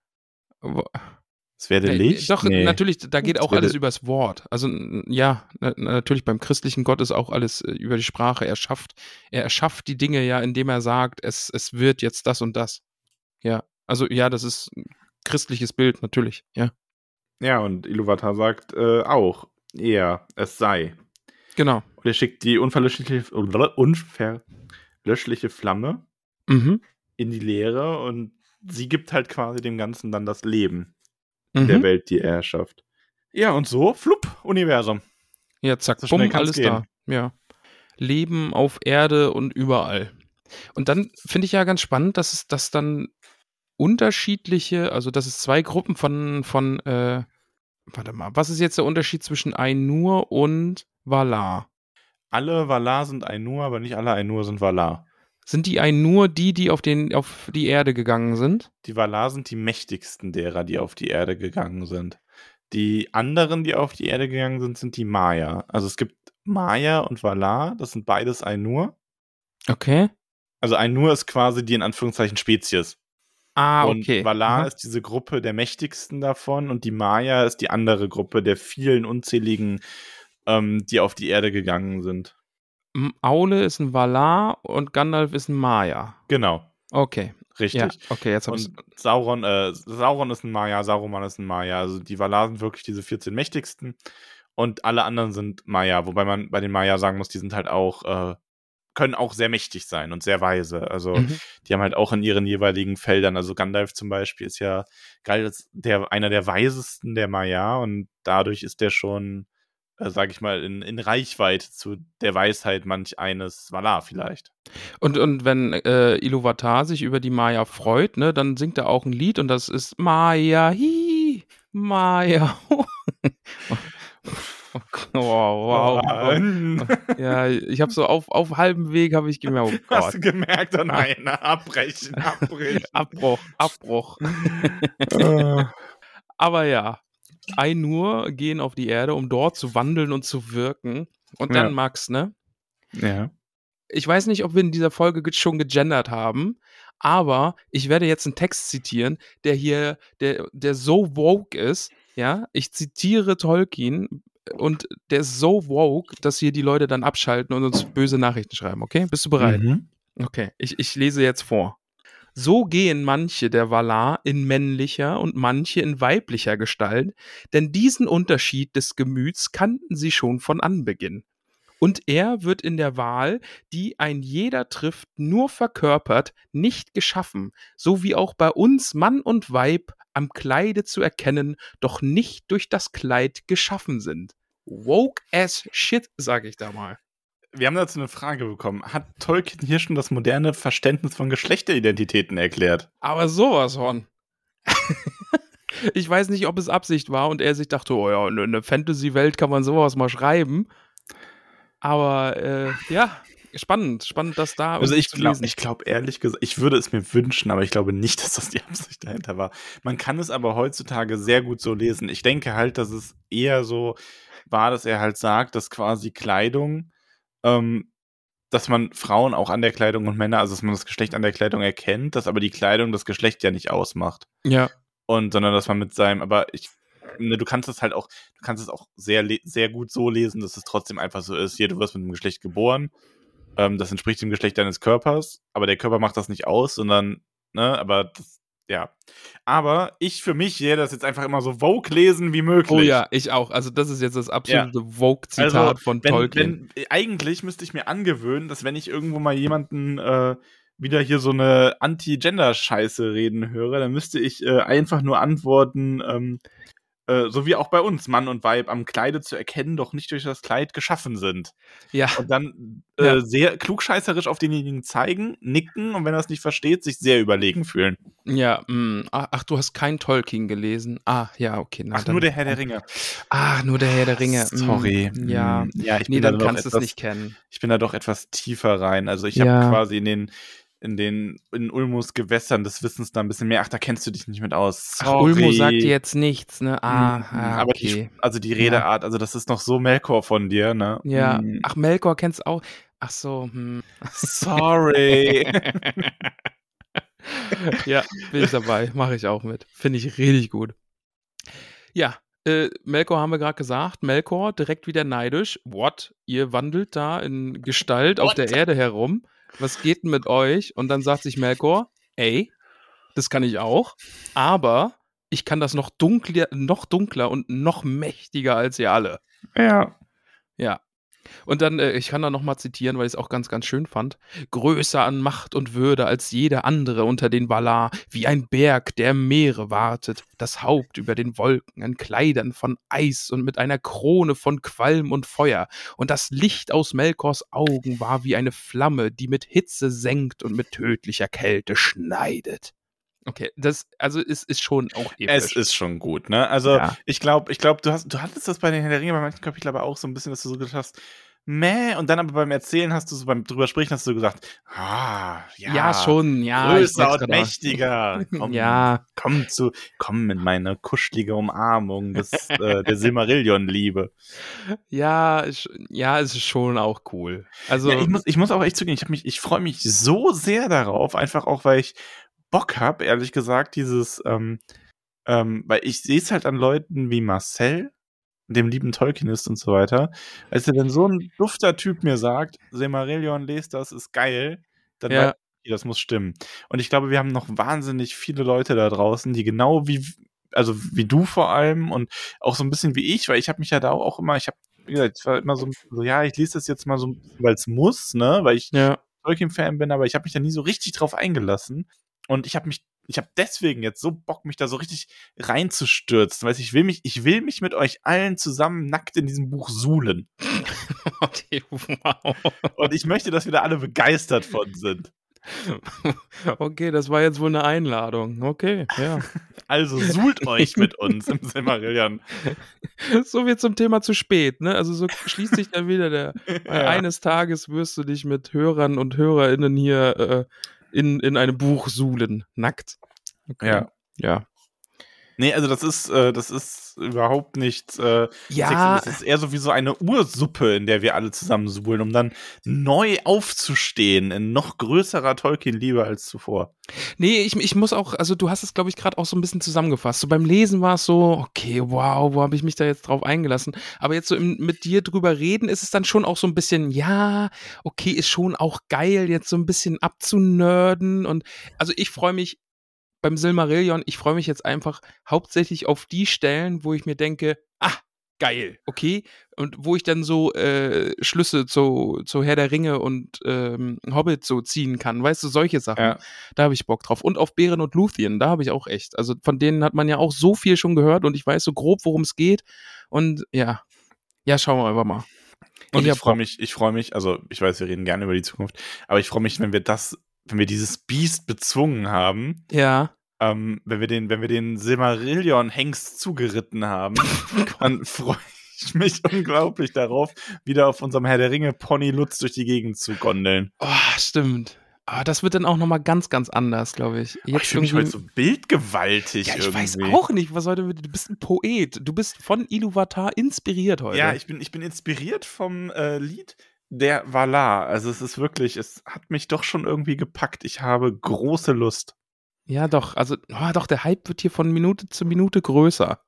Es werde Äh, Licht. Doch, Nee. natürlich, da geht auch alles übers Wort. Also ja, na, natürlich beim christlichen Gott ist auch alles äh, über die Sprache. Er schafft, er erschafft die Dinge ja, indem er sagt, es, es wird jetzt das und das. Ja, also ja, das ist ein christliches Bild, natürlich, ja. Ja, und Iluvatar sagt äh, auch eher, es sei. Genau. Und er schickt die unverlöschliche, unverlöschliche Flamme Mhm. in die Leere und sie gibt halt quasi dem Ganzen dann das Leben in der Mhm. Welt, die er erschafft. Ja, und so, flupp, Universum. Ja, zack, So bumm, alles da. Ja. Leben auf Erde und überall. Und dann finde ich ja ganz spannend, dass es dass dann unterschiedliche, also dass es zwei Gruppen von, von äh, warte mal, was ist jetzt der Unterschied zwischen Ainur und Valar? Alle Valar sind Ainur, aber nicht alle Ainur sind Valar. Sind die Ainur die, die auf, den, auf die Erde gegangen sind? Die Valar sind die mächtigsten derer, die auf die Erde gegangen sind. Die anderen, die auf die Erde gegangen sind, sind die Maya. Also es gibt Maya und Valar, das sind beides Ainur. Okay. Also Ainur ist quasi die in Anführungszeichen Spezies. Ah, und okay. Valar Aha. ist diese Gruppe der mächtigsten davon und die Maya ist die andere Gruppe der vielen unzähligen, ähm, die auf die Erde gegangen sind. Aule ist ein Valar und Gandalf ist ein Maya. Genau, Okay. richtig. Ja, okay, jetzt Und Sauron, äh, Sauron ist ein Maya, Saruman ist ein Maya. Also die Valar sind wirklich diese 14 mächtigsten. Und alle anderen sind Maya, wobei man bei den Maya sagen muss, die sind halt auch, äh, können auch sehr mächtig sein und sehr weise. Also Mhm. die haben halt auch in ihren jeweiligen Feldern, also Gandalf zum Beispiel ist ja geil, als der, einer der weisesten der Maya und dadurch ist der schon, äh, sag ich mal, in, in Reichweite zu der Weisheit manch eines Valar vielleicht. Und, und wenn äh, Iluvatar sich über die Maya freut, ne, dann singt er auch ein Lied und das ist Maya, hi, Maya. ho. wow, wow. Oh, Ja, ich habe so auf, auf halbem Weg habe ich gemerkt, oh Hast Gott. du gemerkt? Oh nein, abbrechen, abbrechen. Abbruch, Abbruch. Äh, Aber ja, Ainur gehen auf die Erde, um dort zu wandeln und zu wirken. Und dann Ja. Max, ne? ja. ich weiß nicht, ob wir in dieser Folge ge- schon gegendert haben, aber ich werde jetzt einen Text zitieren, der hier, der, der so woke ist, ja. Ich zitiere Tolkien und der ist so woke, dass hier die Leute dann abschalten und uns böse Nachrichten schreiben, okay? Bist du bereit? Mhm. Okay, ich, ich lese jetzt vor. So gehen manche der Valar in männlicher und manche in weiblicher Gestalt, denn diesen Unterschied des Gemüts kannten sie schon von Anbeginn. Und er wird in der Wahl, die ein jeder trifft, nur verkörpert, nicht geschaffen, so wie auch bei uns Mann und Weib am Kleide zu erkennen, doch nicht durch das Kleid geschaffen sind. Woke as shit, sag ich da mal. Wir haben dazu eine Frage bekommen. Hat Tolkien hier schon das moderne Verständnis von Geschlechteridentitäten erklärt? Aber sowas von. ich weiß nicht, ob es Absicht war und er sich dachte, oh ja, in einer Fantasy-Welt kann man sowas mal schreiben. Aber äh, ja, spannend, spannend, dass da. Also ich glaube ich glaub ehrlich gesagt, ich würde es mir wünschen, aber ich glaube nicht, dass das die Absicht dahinter war. Man kann es aber heutzutage sehr gut so lesen. Ich denke halt, dass es eher so war, dass er halt sagt, dass quasi Kleidung, ähm, dass man Frauen auch an der Kleidung und Männer, also dass man das Geschlecht an der Kleidung erkennt, dass aber die Kleidung das Geschlecht ja nicht ausmacht. Ja, und sondern dass man mit seinem, aber ich, ne, du kannst es halt auch, du kannst es auch sehr, sehr gut so lesen, dass es trotzdem einfach so ist, hier, du wirst mit einem Geschlecht geboren, ähm, das entspricht dem Geschlecht deines Körpers, aber der Körper macht das nicht aus, sondern, ne, aber das, ja. Aber ich für mich werde das jetzt einfach immer so Vogue lesen wie möglich. oh ja, ich auch. Also, das ist jetzt das absolute Vogue-Zitat Also, von wenn, Tolkien. Wenn, eigentlich müsste ich mir angewöhnen, dass wenn ich irgendwo mal jemanden äh, wieder hier so eine Anti-Gender-Scheiße reden höre, dann müsste ich äh, einfach nur antworten, ähm, äh, so wie auch bei uns, Mann und Weib am Kleide zu erkennen, doch nicht durch das Kleid geschaffen sind. ja, Und dann äh, Ja. sehr klugscheißerisch auf denjenigen zeigen, nicken und wenn er es nicht versteht, sich sehr überlegen fühlen. ja, mh. ach, ach, du hast kein Tolkien gelesen. Ah, ja, okay. Na, Ach, dann, nur der Herr der Ringe. Ach, nur der Herr der Ringe. mm, Sorry. Ja. Mm, Ja, ich Nee, bin da dann doch kannst du es etwas- nicht kennen. ich bin da doch etwas tiefer rein. Also ich Ja. habe quasi in den in den in Ulmus Gewässern des Wissens da ein bisschen mehr. Ach, da kennst du dich nicht mit aus. Ach. Ulmo sagt dir jetzt nichts, ne? Ah, Mhm, ah aber okay. die, also die Redeart, also das ist noch so Melkor von dir, ne? Ja. Mhm. Ach, Melkor kennst du auch. Ach so, hm. Sorry. ja, bin ich dabei. Mache ich auch mit. Finde ich richtig gut. Ja, äh, Melkor haben wir gerade gesagt. Melkor direkt wieder neidisch. What? Ihr wandelt da in Gestalt auf der Erde herum. Was geht denn mit euch? Und dann sagt sich Melkor, ey, das kann ich auch, aber ich kann das noch dunkler, noch dunkler und noch mächtiger als ihr alle. ja. Ja. Und dann, äh, ich kann da nochmal zitieren, weil ich es auch ganz, ganz schön fand. Größer an Macht und Würde als jeder andere unter den Valar, wie ein Berg, der Meere wartet, das Haupt über den Wolken, in Kleidern von Eis und mit einer Krone von Qualm und Feuer. Und das Licht aus Melkors Augen war wie eine Flamme, die mit Hitze senkt und mit tödlicher Kälte schneidet. Okay, das, also es ist schon auch episch. Es ist schon gut, ne? Also Ja. ich glaube, ich glaube, du hast, du hattest das bei den Herr der Ringe bei manchen Kapiteln aber auch so ein bisschen, dass du so gedacht hast, meh, und dann aber beim Erzählen hast du so beim drüber sprechen hast du gesagt, ah, ja, ja, schon, ja. ich größer und auch. mächtiger. Komm, Ja. komm zu, komm in meine kuschelige Umarmung des, äh, der Silmarillion-Liebe. Ja, ich, ja, es ist schon auch cool. Also, Ja, ich muss, ich muss auch echt zugeben, ich, hab mich, ich freue mich so sehr darauf, einfach auch, weil ich Bock habe, ehrlich gesagt, dieses, ähm, ähm, weil ich sehe es halt an Leuten wie Marcel, dem lieben Tolkienist und so weiter. Als wenn so ein dufter Typ mir sagt, Silmarillion, lest das, ist geil, dann Ja. weiß ich, das muss stimmen. Und ich glaube, wir haben noch wahnsinnig viele Leute da draußen, die genau wie, also wie du vor allem und auch so ein bisschen wie ich, weil ich habe mich ja da auch immer, ich habe, wie gesagt, ich war immer so, so, ja, ich lese das jetzt mal so, weil es muss, ne, weil ich ja, Tolkien-Fan bin, aber ich habe mich da nie so richtig drauf eingelassen. Und ich habe mich, ich habe deswegen jetzt so Bock, mich da so richtig reinzustürzen. Weil ich will mich, ich will mich mit euch allen zusammen nackt in diesem Buch suhlen. okay, wow. Und ich möchte, dass wir da alle begeistert von sind. Okay, das war jetzt wohl eine Einladung. Okay, ja. Also suhlt euch mit uns im Silmarillion. so viel zum Thema zu spät, ne? Also so schließt sich dann wieder der. Ja. Eines Tages wirst du dich mit Hörern und HörerInnen hier äh, in, in einem Buch suhlen, nackt. Okay. Ja. Ja. Nee, also das ist, äh, das ist überhaupt nicht äh, Ja. sexy. Das ist eher so wie so eine Ursuppe, in der wir alle zusammen suhlen, um dann neu aufzustehen in noch größerer Tolkien-Liebe als zuvor. Nee, ich, ich muss auch, also du hast es, glaube ich, gerade auch so ein bisschen zusammengefasst. So beim Lesen war es so, okay, wow, wo habe ich mich da jetzt drauf eingelassen? Aber jetzt so im, mit dir drüber reden, ist es dann schon auch so ein bisschen, ja, okay, ist schon auch geil, jetzt so ein bisschen abzunörden. Und also ich freue mich beim Silmarillion, ich freue mich jetzt einfach hauptsächlich auf die Stellen, wo ich mir denke, ah, geil, okay. Und wo ich dann so äh, Schlüsse zu, zu Herr der Ringe und ähm, Hobbit so ziehen kann. Weißt du, solche Sachen. Ja. Da habe ich Bock drauf. Und auf Bären und Luthien, da habe ich auch echt. Also von denen hat man ja auch so viel schon gehört und ich weiß so grob, worum es geht. Und ja, ja, schauen wir einfach mal. Und Ich ich freue mich, ich freue mich, also ich weiß, wir reden gerne über die Zukunft, aber ich freue mich, wenn wir das, wenn wir dieses Biest bezwungen haben, Ja. ähm, wenn wir den, wenn wir den Silmarillion-Hengst zugeritten haben, dann freue ich mich unglaublich darauf, wieder auf unserem Herr der Ringe Pony Lutz durch die Gegend zu gondeln. Oh, stimmt. Aber das wird dann auch nochmal ganz, ganz anders, glaube ich. Oh, ich fühle mich heute so bildgewaltig ja, ich irgendwie. weiß auch nicht, was heute mit. Du bist ein Poet. Du bist von Iluvatar inspiriert heute. Ja, ich bin, ich bin inspiriert vom äh, Lied der Valar. Also es ist wirklich, es hat mich doch schon irgendwie gepackt. Ich habe große Lust. ja, doch. Also, oh, doch, der Hype wird hier von Minute zu Minute größer.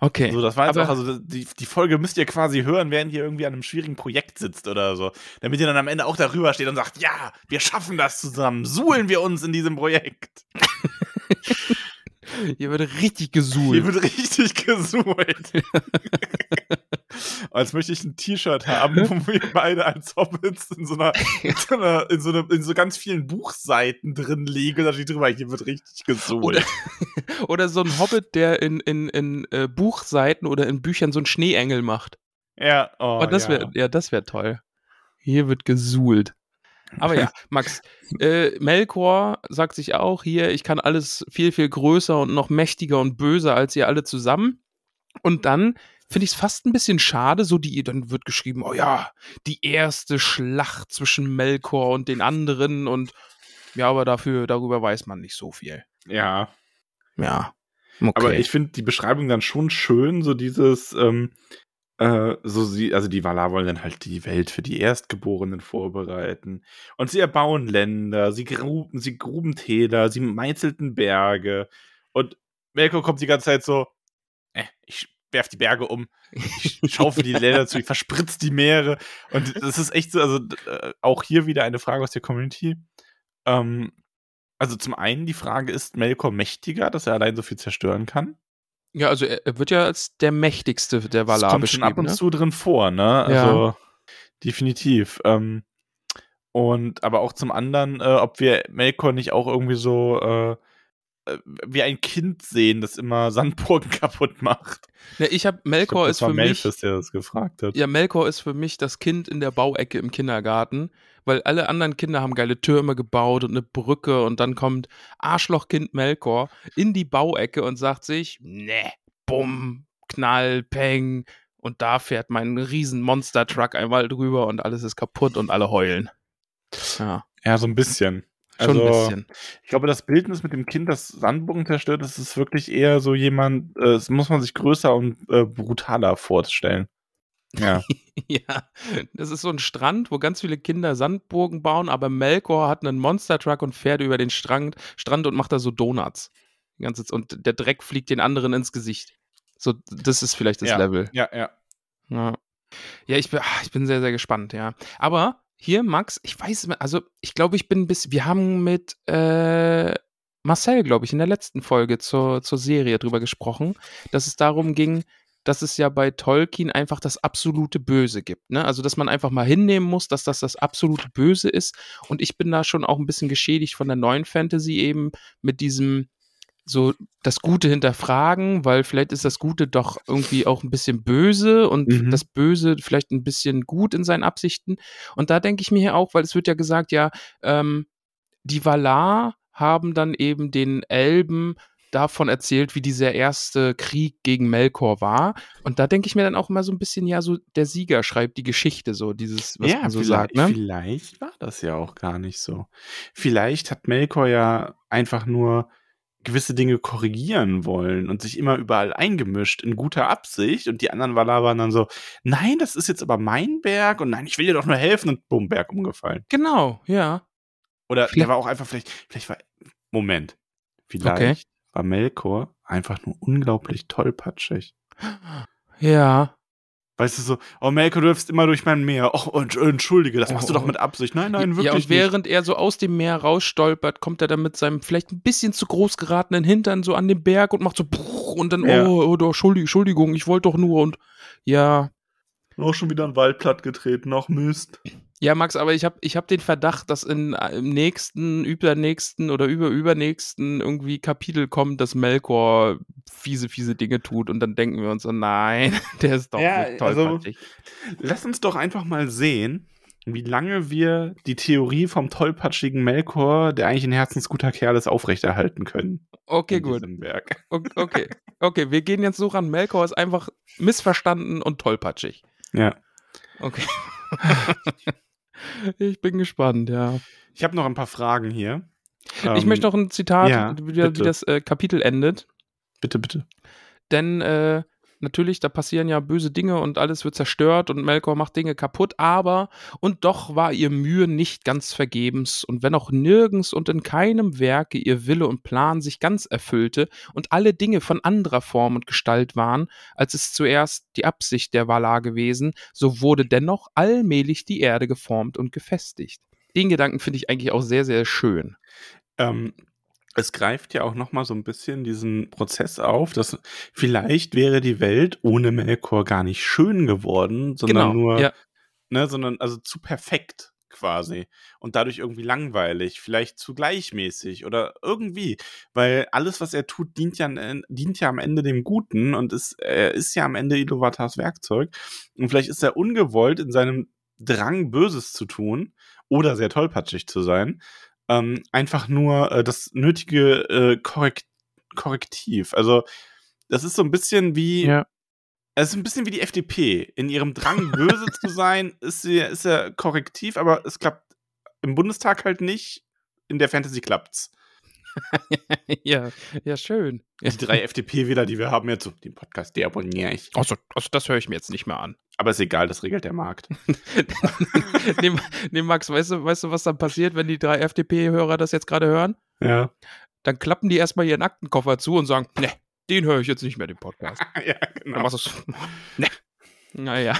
Okay. So, das war jetzt auch, also die, die Folge müsst ihr quasi hören, während ihr irgendwie an einem schwierigen Projekt sitzt oder so. Damit ihr dann am Ende auch darüber steht und sagt, ja, wir schaffen das zusammen, suhlen wir uns in diesem Projekt. Hier wird richtig gesuhlt. Hier wird richtig gesuhlt. Als möchte ich ein T-Shirt haben, wo wir beide als Hobbits in so einer, in so, einer, in so, einer, in so ganz vielen Buchseiten drin liegen. Da steht drüber, hier wird richtig gesuhlt. Oder so ein Hobbit, der in, in, in äh, Buchseiten oder in Büchern so einen Schneeengel macht. ja, oh, Oh, das ja. wäre, ja, das wäre toll. Hier wird gesuhlt. Aber ja, Max, äh, Melkor sagt sich auch hier, ich kann alles viel, viel größer und noch mächtiger und böser als ihr alle zusammen. Und dann finde ich es fast ein bisschen schade, so die, dann wird geschrieben, oh ja, die erste Schlacht zwischen Melkor und den anderen und Ja, aber dafür, darüber weiß man nicht so viel. Ja. Ja. Okay. Aber ich finde die Beschreibung dann schon schön, so dieses, ähm, äh, so sie, also die Valar wollen dann halt die Welt für die Erstgeborenen vorbereiten. Und sie erbauen Länder, sie gruben, sie gruben Täler, sie meißelten Berge. Und Melkor kommt die ganze Zeit so, äh, ich werf die Berge um, ich schaufel die Länder zu, ich verspritz die Meere. Und das ist echt so, also äh, auch hier wieder eine Frage aus der Community. Ähm, also zum einen die Frage, ist Melkor mächtiger, dass er allein so viel zerstören kann? ja, also er, er wird ja als der mächtigste der Das Valar kommt schon ab und Ne? zu drin vor, ne? Also definitiv. Ähm, und aber auch zum anderen, äh, ob wir Melkor nicht auch irgendwie so äh, wie ein Kind sehen, das immer Sandburgen kaputt macht. Ne, ich habe Ich Melkor glaub, ist für mich Melfis, der das gefragt hat. Ja, Melkor ist für mich das Kind in der Bauecke im Kindergarten, weil alle anderen Kinder haben geile Türme gebaut und eine Brücke und dann kommt Arschlochkind Melkor in die Bauecke und sagt sich, ne, bumm, knall, peng und da fährt mein riesen Monster-Truck einmal drüber und alles ist kaputt und alle heulen. Ja, Ja, so ein bisschen. Schon also, ein bisschen. Ich glaube, das Bildnis mit dem Kind, das Sandburgen zerstört, das ist wirklich eher so jemand, äh, das muss man sich größer und äh, brutaler vorstellen. Ja. Ja, das ist so ein Strand, wo ganz viele Kinder Sandburgen bauen, aber Melkor hat einen Monster-Truck und fährt über den Strand, Strand und macht da so Donuts. Ganze. Und der Dreck fliegt den anderen ins Gesicht. So, das ist vielleicht das ja. Level. Ja, ja. Ja, ja ich, bin, ah, ich bin sehr, sehr gespannt, ja. Aber hier, Max, ich weiß, also ich glaube, ich bin bis, wir haben mit äh, Marcel, glaube ich, in der letzten Folge zur, zur Serie drüber gesprochen, dass es darum ging, dass es ja bei Tolkien einfach das absolute Böse gibt. Ne? Also, dass man einfach mal hinnehmen muss, dass das das absolute Böse ist. Und ich bin da schon auch ein bisschen geschädigt von der neuen Fantasy eben mit diesem so das Gute hinterfragen, weil vielleicht ist das Gute doch irgendwie auch ein bisschen böse und Mhm. das Böse vielleicht ein bisschen gut in seinen Absichten. Und da denke ich mir hier auch, weil es wird ja gesagt, ja, ähm, die Valar haben dann eben den Elben davon erzählt, wie dieser erste Krieg gegen Melkor war. Und da denke ich mir dann auch immer so ein bisschen, ja, so der Sieger schreibt die Geschichte, so dieses, was man so sagt, ne? vielleicht war das ja auch gar nicht so. Vielleicht hat Melkor ja einfach nur gewisse Dinge korrigieren wollen und sich immer überall eingemischt in guter Absicht und die anderen Valar waren dann so, nein, das ist jetzt aber mein Berg und nein, ich will dir doch nur helfen und bumm, Berg umgefallen. Genau, ja. Oder Vielleicht- der war auch einfach vielleicht, vielleicht war, Moment, vielleicht war Melkor einfach nur unglaublich tollpatschig. Ja. Weißt du so, oh Melkor, du läufst immer durch mein Meer. Oh, und- entschuldige, das machst du Oh. doch mit Absicht. Nein, nein, wirklich ja, und nicht. während er so aus dem Meer rausstolpert, kommt er dann mit seinem vielleicht ein bisschen zu groß geratenen Hintern so an den Berg und macht so bruch und dann, Ja. oh, oh doch, Entschuldigung, Entschuldigung, ich wollte doch nur und ja. Auch schon wieder ein Wald platt getreten, noch Mist. Ja, Max, aber ich habe ich hab den Verdacht, dass in, äh, im nächsten, übernächsten oder überübernächsten irgendwie Kapitel kommt, dass Melkor fiese, fiese Dinge tut und dann denken wir uns so, nein, der ist doch Ja, nicht also- tollpatschig. Lass uns doch einfach mal sehen, wie lange wir die Theorie vom tollpatschigen Melkor, der eigentlich ein herzensguter Kerl ist, aufrechterhalten können. okay, gut. diesem Berg. O- Okay, okay, wir gehen jetzt so ran. Melkor ist einfach missverstanden und tollpatschig. Ja. Okay. ich bin gespannt, ja. Ich habe noch ein paar Fragen hier. ich Ähm, möchte noch ein Zitat, ja, wie, wie das äh, Kapitel endet. Bitte, bitte. Denn äh, natürlich, da passieren ja böse Dinge und alles wird zerstört und Melkor macht Dinge kaputt, aber und doch war ihr Mühe nicht ganz vergebens und wenn auch nirgends und in keinem Werke ihr Wille und Plan sich ganz erfüllte und alle Dinge von anderer Form und Gestalt waren, als es zuerst die Absicht der Valar gewesen, so wurde dennoch allmählich die Erde geformt und gefestigt. Den Gedanken finde ich eigentlich auch sehr, sehr schön. Ähm, es greift ja auch noch mal so ein bisschen diesen Prozess auf, dass vielleicht wäre die Welt ohne Melkor gar nicht schön geworden, sondern nur, ja. ne, sondern also zu perfekt quasi und dadurch irgendwie langweilig, vielleicht zu gleichmäßig oder irgendwie, weil alles, was er tut, dient ja, dient ja am Ende dem Guten und ist, er ist ja am Ende Iluvatars Werkzeug und vielleicht ist er ungewollt in seinem Drang, Böses zu tun oder sehr tollpatschig zu sein, ähm, einfach nur äh, das nötige äh, Korrekt Korrektiv. Also das ist so ein bisschen wie, Ja. es ist ein bisschen wie die FDP. In ihrem Drang, böse zu sein, ist sie ist er korrektiv, aber es klappt im Bundestag halt nicht. in der Fantasy klappt's. ja, ja, schön. Die drei FDP-Wähler, die wir haben jetzt, so, den Podcast, der abonniere ich. Also, also das höre ich mir jetzt nicht mehr an. Aber ist egal, das regelt der Markt. nee, nee, Max, weißt du, weißt du, was dann passiert, wenn die drei FDP-Hörer das jetzt gerade hören? Ja. Dann klappen die erstmal ihren Aktenkoffer zu und sagen, ne, den höre ich jetzt nicht mehr, den Podcast. ja, Dann genau. machst du's. Ne. Naja.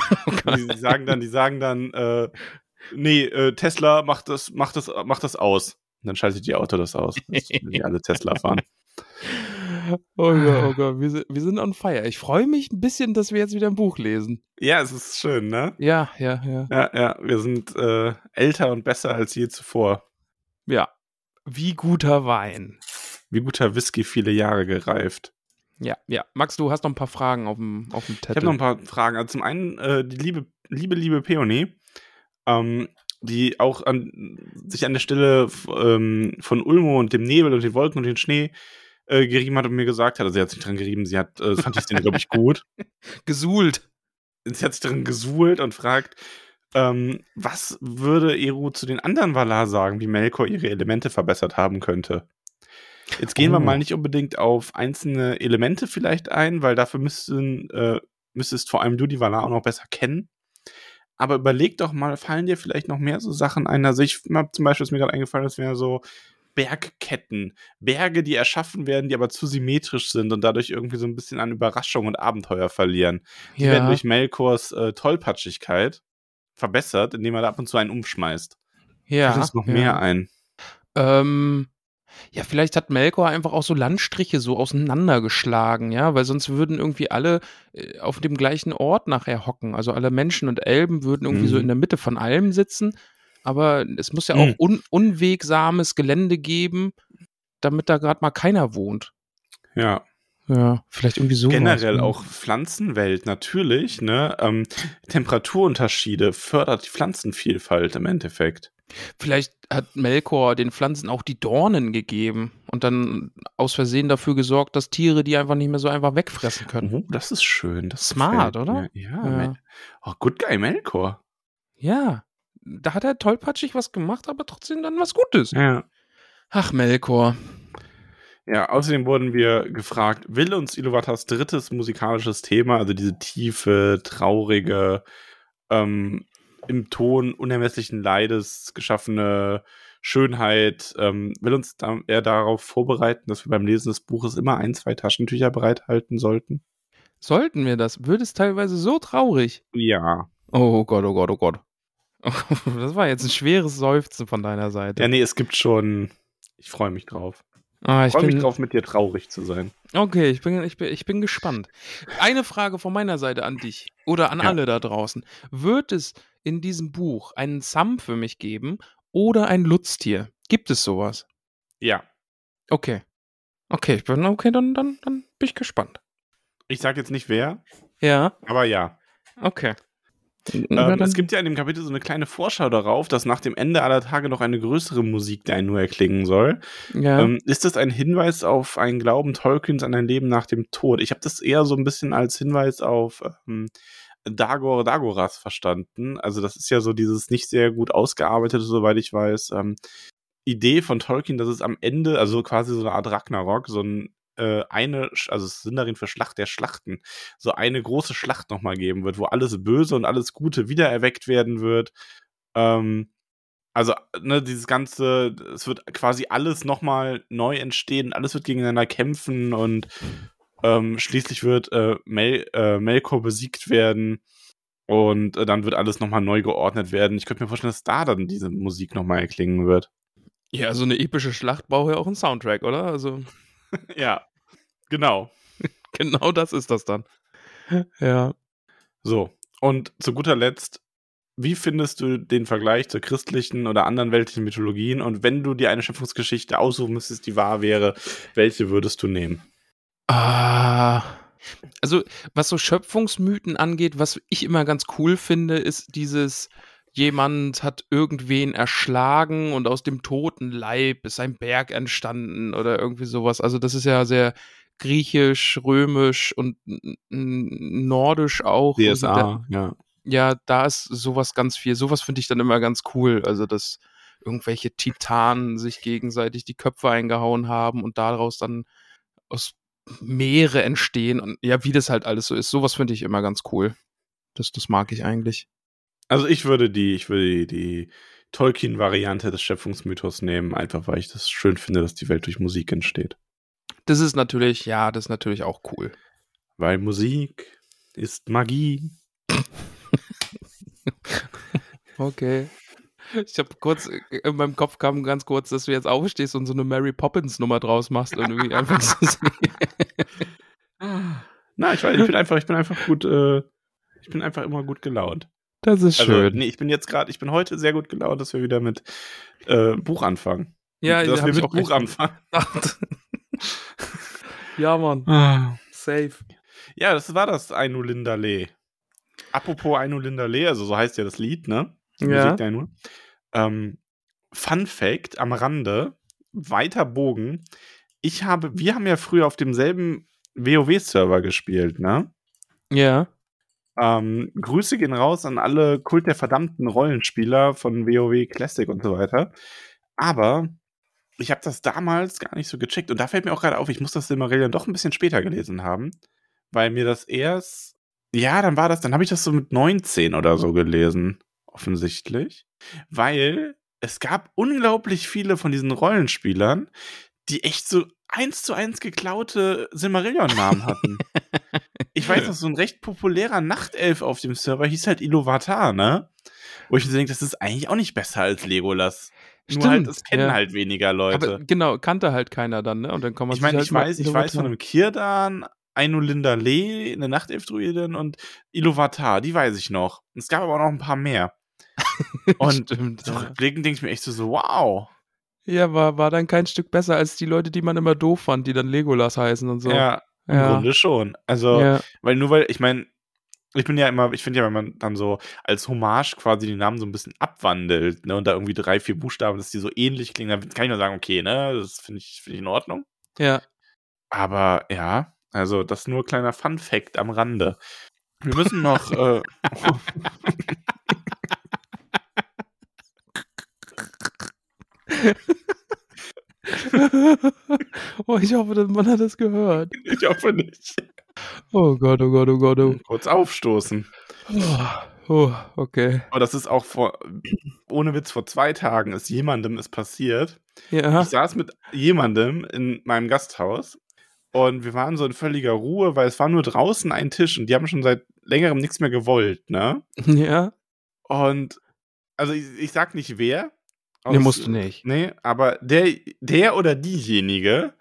Die, die sagen dann, die sagen dann, äh, nee, äh, Tesla macht das, macht das, macht das aus. Und dann schaltet die Auto das aus, dass die alle Tesla fahren. Oh Gott, oh Gott, wir sind, wir sind on fire. Ich freue mich ein bisschen, dass wir jetzt wieder ein Buch lesen. Ja, es ist schön, ne? Ja, ja, ja. Ja, ja, wir sind äh, älter und besser als je zuvor. Ja. Wie guter Wein. Wie guter Whisky viele Jahre gereift. Ja, ja. Max, du hast noch ein paar Fragen auf dem, auf dem Ich Zettel. habe noch ein paar Fragen. Also zum einen äh, die liebe, liebe, liebe Peony, ähm, die auch an, sich an der Stelle ähm, von Ulmo und dem Nebel und den Wolken und den Schnee äh, gerieben hat und mir gesagt hat, also sie hat sich dran gerieben, sie hat, äh, fand die Szene, glaube ich, gut. Gesuhlt. Sie hat sich dran gesuhlt und fragt, ähm, was würde Eru zu den anderen Valar sagen, wie Melkor ihre Elemente verbessert haben könnte? Jetzt gehen wir Oh. mal nicht unbedingt auf einzelne Elemente vielleicht ein, weil dafür müssten, äh, müsstest vor allem du die Valar auch noch besser kennen. Aber überleg doch mal, fallen dir vielleicht noch mehr so Sachen ein? Also ich hab zum Beispiel, ist mir gerade eingefallen, das wäre so Bergketten. Berge, die erschaffen werden, die aber zu symmetrisch sind und dadurch irgendwie so ein bisschen an Überraschung und Abenteuer verlieren. Die werden durch Melkors äh, Tollpatschigkeit verbessert, indem er da ab und zu einen umschmeißt. ja, Fällt uns noch ja. mehr ein. Ähm, ja, vielleicht hat Melkor einfach auch so Landstriche so auseinandergeschlagen, ja, weil sonst würden irgendwie alle äh, auf dem gleichen Ort nachher hocken. Also alle Menschen und Elben würden irgendwie so Mhm. in der Mitte von allem sitzen. Aber es muss ja Mhm. auch un unwegsames Gelände geben, damit da gerade mal keiner wohnt. Ja. Ja, vielleicht irgendwie so. Generell auch Pflanzenwelt natürlich, ne? Ähm, Temperaturunterschiede fördert die Pflanzenvielfalt im Endeffekt. Vielleicht hat Melkor den Pflanzen auch die Dornen gegeben und dann aus Versehen dafür gesorgt, dass Tiere die einfach nicht mehr so einfach wegfressen können. Oh, das ist schön. Das Smart, gefällt oder? Ja. Ja. Oh, good guy Melkor. Ja, da hat er tollpatschig was gemacht, aber trotzdem dann was Gutes. Ja. Ach, Melkor. Ja, außerdem wurden wir gefragt, will uns Iluvatars drittes musikalisches Thema, also diese tiefe, traurige, ähm, im Ton unermesslichen Leides geschaffene Schönheit, ähm, will uns da, er darauf vorbereiten, dass wir beim Lesen des Buches immer ein, zwei Taschentücher bereithalten sollten? Sollten wir das? Wird es teilweise so traurig? Ja. Oh Gott, oh Gott, oh Gott. Das war jetzt ein schweres Seufzen von deiner Seite. Ja, nee, es gibt schon. Ich freue mich drauf. Ah, Ich freue mich bin, drauf, mit dir traurig zu sein. Okay, ich bin, ich, bin, ich bin gespannt. Eine Frage von meiner Seite an dich oder an Ja. alle da draußen. Wird es in diesem Buch einen Sam für mich geben oder ein Lutztier? Gibt es sowas? Ja. Okay. Okay, ich bin, okay, dann, dann, dann bin ich gespannt. Ich sage jetzt nicht wer, Ja, aber ja. okay. Ähm, es gibt ja in dem Kapitel so eine kleine Vorschau darauf, dass nach dem Ende aller Tage noch eine größere Musik der nur erklingen soll. ja. Ähm, ist das ein Hinweis auf einen Glauben Tolkiens an ein Leben nach dem Tod? Ich habe das eher so ein bisschen als Hinweis auf ähm, Dagor Dagoras verstanden. Also das ist ja so dieses nicht sehr gut ausgearbeitete, soweit ich weiß, ähm, Idee von Tolkien, dass es am Ende, also quasi so eine Art Ragnarok, so ein äh, eine, also Sindarin für Schlacht der Schlachten, so eine große Schlacht nochmal geben wird, wo alles Böse und alles Gute wiedererweckt werden wird. Ähm, also, ne, dieses ganze, es wird quasi alles nochmal neu entstehen, alles wird gegeneinander kämpfen und ähm, schließlich wird äh, Mel äh, Melkor besiegt werden und äh, dann wird alles nochmal neu geordnet werden. Ich könnte mir vorstellen, dass da dann diese Musik nochmal erklingen wird. ja, so eine epische Schlacht braucht ja auch einen Soundtrack, oder? Also, Ja, genau. genau das ist das dann. Ja. So, und zu guter Letzt, wie findest du den Vergleich zur christlichen oder anderen weltlichen Mythologien? Und wenn du dir eine Schöpfungsgeschichte aussuchen müsstest, die wahr wäre, welche würdest du nehmen? Ah. Also, was so Schöpfungsmythen angeht, was ich immer ganz cool finde, ist dieses, jemand hat irgendwen erschlagen und aus dem toten Leib ist ein Berg entstanden oder irgendwie sowas. Also, das ist ja sehr griechisch, römisch und nordisch auch. Da- ja. ja, da ist sowas ganz viel. Sowas finde ich dann immer ganz cool. Also, das irgendwelche Titanen sich gegenseitig die Köpfe eingehauen haben und daraus dann aus Meere entstehen und ja, wie das halt alles so ist. Sowas finde ich immer ganz cool. Das, das mag ich eigentlich. Also ich würde die, ich würde die, die Tolkien-Variante des Schöpfungsmythos nehmen, einfach weil ich das schön finde, dass die Welt durch Musik entsteht. Das ist natürlich, ja, das ist natürlich auch cool. Weil Musik ist Magie. Okay. Ich habe kurz, in meinem Kopf kam ganz kurz, dass du jetzt aufstehst und so eine Mary Poppins Nummer draus machst und irgendwie einfach so. Na, ich weiß, ich bin einfach, ich bin einfach gut, äh, ich bin einfach immer gut gelaunt. Das ist Also, schön. nee, ich bin jetzt gerade, ich bin heute sehr gut gelaunt, dass wir wieder mit äh, Buch anfangen. Ja, dass hab wir ich mit auch Buch anfangen. ja, Mann. Safe. Ja, das war das Ainu Lindale. Apropos Ainu Lindale, also so heißt ja das Lied, ne? Die Ja. Musik der Ainu. Ähm, Fun Fact am Rande, weiter Bogen. Ich habe, wir haben ja früher auf demselben WoW-Server gespielt, ne? Ja. Ähm, Grüße gehen raus an alle Kult der verdammten Rollenspieler von WoW Classic und so weiter. Aber ich habe das damals gar nicht so gecheckt. Und da fällt mir auch gerade auf, ich muss das Silmarillion doch ein bisschen später gelesen haben, weil mir das erst, ja, dann war das, dann habe ich das so mit 19 oder so gelesen, offensichtlich. Weil es gab unglaublich viele von diesen Rollenspielern, die echt so eins zu eins geklaute Silmarillion-Namen hatten. ich weiß noch, so ein recht populärer Nachtelf auf dem Server hieß halt Iluvatar, ne? Wo ich mir so denke, das ist eigentlich auch nicht besser als Legolas. Nur Stimmt, halt, es kennen ja. halt weniger Leute. Aber genau, kannte halt keiner dann, ne? Und dann kann man ich meine, sich ich halt weiß, ich weiß von einem Kirdan, Ainulinda Lee, eine Nachtelf-Druidin und Iluvatar, die weiß ich noch. Es gab aber auch noch ein paar mehr. Und Stimmt. so Ja, rückblickend denke ich mir echt so, so wow. ja war, war dann kein Stück besser als die Leute, die man immer doof fand, die dann Legolas heißen und so. Ja, im Ja. Grunde schon. Also, ja. Weil nur weil, ich meine, ich bin ja immer, ich finde ja, wenn man dann so als Hommage quasi die Namen so ein bisschen abwandelt, ne, und da irgendwie drei, vier Buchstaben, dass die so ähnlich klingen, dann kann ich nur sagen, okay, ne, das finde ich, finde ich in Ordnung. ja. Aber ja, also das nur kleiner Fun Fact am Rande. Wir müssen noch, äh, oh, ich hoffe, man hat das gehört. ich hoffe nicht, Oh Gott, oh Gott, oh Gott, oh. kurz aufstoßen. Oh, oh okay. Aber das ist auch vor, ohne Witz, vor zwei Tagen ist jemandem es passiert. Ja. Ich saß mit jemandem in meinem Gasthaus und wir waren so in völliger Ruhe, weil es war nur draußen ein Tisch und die haben schon seit längerem nichts mehr gewollt, ne? Ja. Und also ich, ich sag nicht wer. Nee, musst du nicht. Nee, aber der, der oder diejenige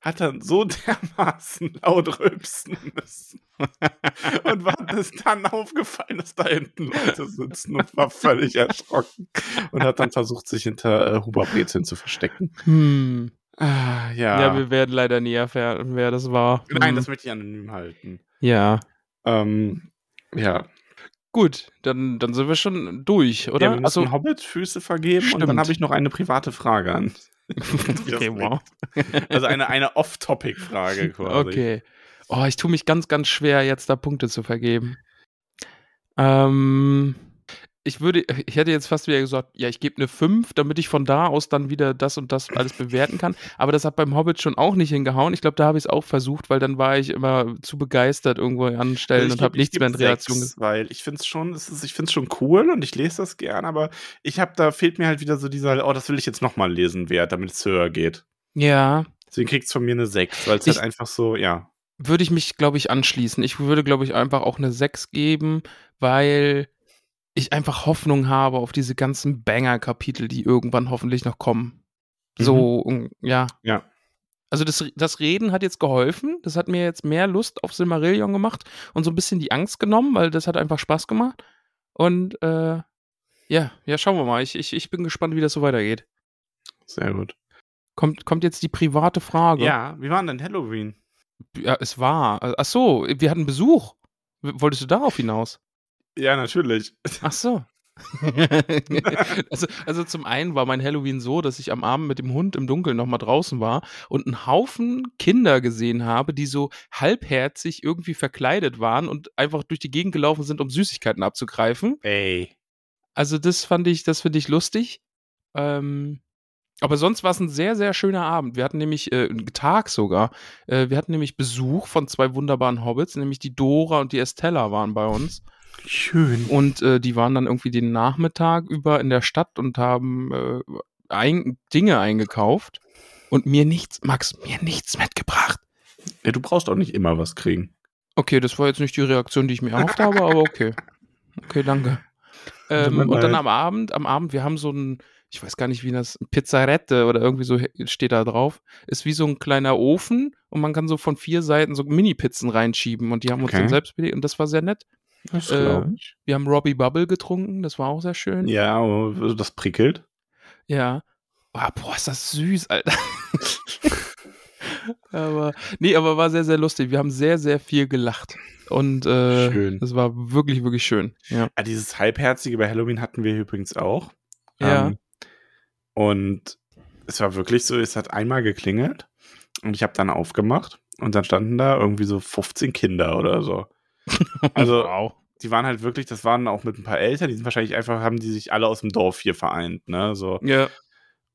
hat dann so dermaßen laut rülpsen müssen. und war das dann aufgefallen, dass da hinten Leute sitzen und war völlig erschrocken und hat dann versucht, sich hinter äh, Huberbrezeln zu verstecken. Hm. Ah, ja. Ja. wir werden leider nie erfahren, wer das war. Nein, Hm. das möchte ich anonym halten. Ja. Ähm, ja. Gut, dann, dann sind wir schon durch, oder? Ja, wir müssen also, Hobbit-Füße vergeben und Stimmt. dann habe ich noch eine private Frage an. Okay, wow. Also eine, eine Off-Topic-Frage quasi. Okay. Oh, ich tue mich ganz, ganz schwer, jetzt da Punkte zu vergeben. Ähm, ich würde, ich hätte jetzt fast wieder gesagt, ja, ich gebe eine 5, damit ich von da aus dann wieder das und das alles bewerten kann. Aber das hat beim Hobbit schon auch nicht hingehauen. Ich glaube, da habe ich es auch versucht, weil dann war ich immer zu begeistert irgendwo an Stellen Also und habe nichts mehr in Reaktion gesehen. Weil ich finde es schon, ist, ich finde es schon cool und ich lese das gern, aber ich habe, da fehlt mir halt wieder so dieser, oh, das will ich jetzt nochmal lesen, Wert, damit es höher geht. Ja, Deswegen kriegt es von mir eine 6, weil es halt einfach so, ja. würde ich mich, glaube ich, anschließen. Ich würde, glaube ich, einfach auch eine 6 geben, weil ich einfach Hoffnung habe auf diese ganzen Banger-Kapitel, die irgendwann hoffentlich noch kommen. So, um, ja. Ja. Also das, das Reden hat jetzt geholfen. Das hat mir jetzt mehr Lust auf Silmarillion gemacht und so ein bisschen die Angst genommen, weil das hat einfach Spaß gemacht. Und äh, ja, ja, schauen wir mal. Ich, ich, ich bin gespannt, wie das so weitergeht. Sehr gut. Kommt, kommt jetzt die private Frage. Ja, wie war denn Halloween? ja es war. Ach so, wir hatten Besuch. Wolltest du darauf hinaus? Ja, natürlich. Ach so. also, also zum einen war mein Halloween so, dass ich am Abend mit dem Hund im Dunkeln nochmal draußen war und einen Haufen Kinder gesehen habe, die so halbherzig irgendwie verkleidet waren und einfach durch die Gegend gelaufen sind, um Süßigkeiten abzugreifen. Ey. Also das fand ich, das finde ich lustig. Ähm, aber sonst war es ein sehr, sehr schöner Abend. Wir hatten nämlich, äh, einen Tag sogar, äh, wir hatten nämlich Besuch von zwei wunderbaren Hobbits, nämlich die Dora und die Estella waren bei uns. Schön. Und äh, die waren dann irgendwie den Nachmittag über in der Stadt und haben äh, ein, Dinge eingekauft und mir nichts, Max, mir nichts mitgebracht. Ja, du brauchst auch nicht immer was kriegen. Okay, das war jetzt nicht die Reaktion, die ich mir erhofft habe, aber okay. Okay, danke. Ähm, und dann am Abend, am Abend, wir haben so ein, ich weiß gar nicht, wie das, Pizzarette oder irgendwie so steht da drauf. Ist wie so ein kleiner Ofen und man kann so von vier Seiten so Mini-Pizzen reinschieben und die haben uns Okay. dann selbst belegt und das war sehr nett. Das Äh, glaub ich. Wir haben Robbie Bubble getrunken, das war auch sehr schön. Ja, aber das prickelt. Ja. Ah, boah, ist das süß, Alter. aber, nee, aber war sehr, sehr lustig. Wir haben sehr, sehr viel gelacht. Und äh, Schön. das war wirklich, wirklich schön. Ja. Ah, dieses Halbherzige bei Halloween hatten wir übrigens auch. Ja. Ähm, und es war wirklich so, es hat einmal geklingelt und ich habe dann aufgemacht und dann standen da irgendwie so 15 Kinder oder so. Also wow. die waren halt wirklich, das waren auch mit ein paar Eltern, die sind wahrscheinlich einfach, haben die sich alle aus dem Dorf hier vereint, ne? So. Ja.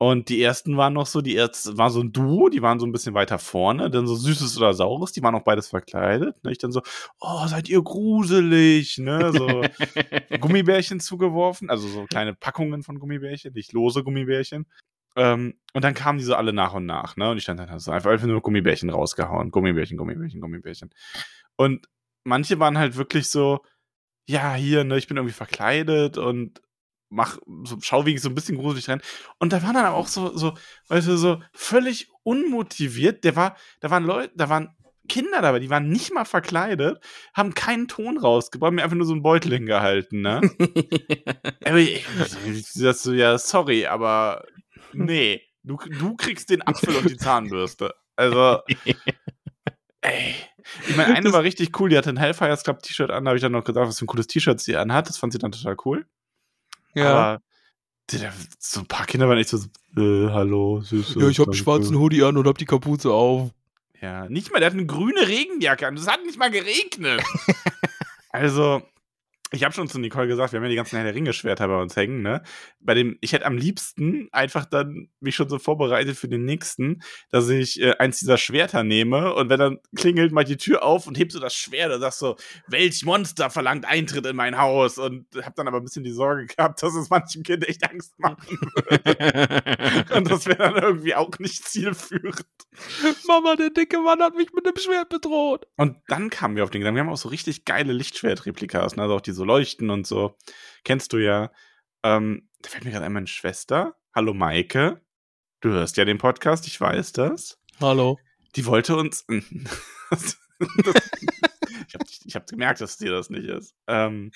Und die ersten waren noch so, die ersten war so ein Duo, die waren so ein bisschen weiter vorne, dann so Süßes oder Saures, die waren auch beides verkleidet. Ne? Ich dann so, oh, seid ihr gruselig, ne? So Gummibärchen zugeworfen, also so kleine Packungen von Gummibärchen, nicht lose Gummibärchen. Ähm, und dann kamen die so alle nach und nach, ne? Und ich stand dann so einfach, einfach nur Gummibärchen rausgehauen. Gummibärchen, Gummibärchen, Gummibärchen. Und manche waren halt wirklich so, ja, hier, ne, ich bin irgendwie verkleidet und mach, so, schau, wie ich so ein bisschen gruselig rein. Und da waren dann aber auch so, so, weißt du, so völlig unmotiviert. Der war, da waren Leute, da waren Kinder dabei, die waren nicht mal verkleidet, haben keinen Ton rausgebracht, mir einfach nur so einen Beutel hingehalten, ne? aber ich, ich, das so, ja, sorry, aber nee, du, du kriegst den Apfel und die Zahnbürste. Also, ey. Ich meine, eine war richtig cool, die hatte ein Hellfires Club T-Shirt an, da habe ich dann noch gesagt, was für ein cooles T-Shirt sie anhat. Das fand sie dann total cool. Ja. Aber so ein paar Kinder waren echt so, äh, hallo, süß. ja, ich hab einen schwarzen Hoodie an und hab die Kapuze auf. Ja, nicht mal, der hat eine grüne Regenjacke an. Das hat nicht mal geregnet. also, ich habe schon zu Nicole gesagt, wir haben ja die ganzen Herr der Ringe-Schwerter bei uns hängen, ne? Bei dem, ich hätte am liebsten einfach dann mich schon so vorbereitet für den nächsten, dass ich äh, eins dieser Schwerter nehme und wenn dann klingelt, mach die Tür auf und heb so das Schwert und sag so, welch Monster verlangt Eintritt in mein Haus? Und hab dann aber ein bisschen die Sorge gehabt, dass es manchem Kind echt Angst machen würde. und das wäre dann irgendwie auch nicht zielführend. Mama, der dicke Mann hat mich mit dem Schwert bedroht. Und dann kamen wir auf den Gedanken, wir haben auch so richtig geile Lichtschwertreplikas, ne? also auch die so leuchten und so. Kennst du ja. Ähm, da fällt mir gerade einmal eine Schwester. Hallo Maike. Du hörst ja den Podcast, ich weiß das. Hallo. Die wollte uns. das, ich habe ich hab gemerkt, dass dir das nicht ist. Ähm,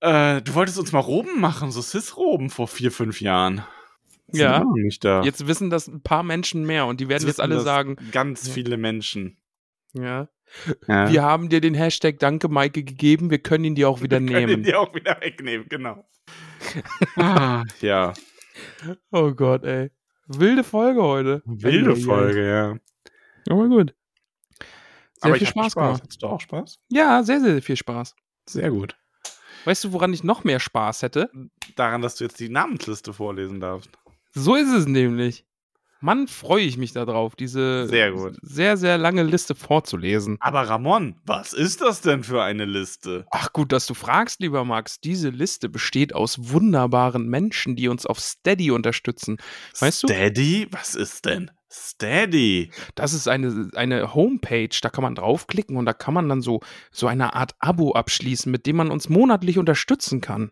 äh, du wolltest uns mal Roben machen, so Cis-Roben vor vier, fünf Jahren. Ja. nicht da. Jetzt wissen das ein paar Menschen mehr und die werden jetzt wissen alle sagen, Ganz viele Menschen. ja, Ja. wir haben dir den Hashtag Danke Maike gegeben, wir können ihn dir auch wieder Wir können nehmen. die auch wieder wegnehmen, genau. ah, ja. Oh Gott, ey. Wilde Folge heute. Wilde ei. Folge, ja. Aber gut. Sehr Aber viel ich hab Spaß gemacht. Hattest du auch Spaß? Ja, sehr, sehr viel Spaß. Sehr gut. Weißt du, woran ich noch mehr Spaß hätte? Daran, dass du jetzt die Namensliste vorlesen darfst. So ist es nämlich. Mann, freue ich mich darauf, diese Sehr sehr, sehr lange Liste vorzulesen. Aber Ramon, was ist das denn für eine Liste? Ach gut, dass du fragst, lieber Max. Diese Liste besteht aus wunderbaren Menschen, die uns auf Steady unterstützen. Weißt du? Steady? Was ist denn Steady? Das ist eine, eine Homepage, da kann man draufklicken und da kann man dann so, so eine Art Abo abschließen, mit dem man uns monatlich unterstützen kann.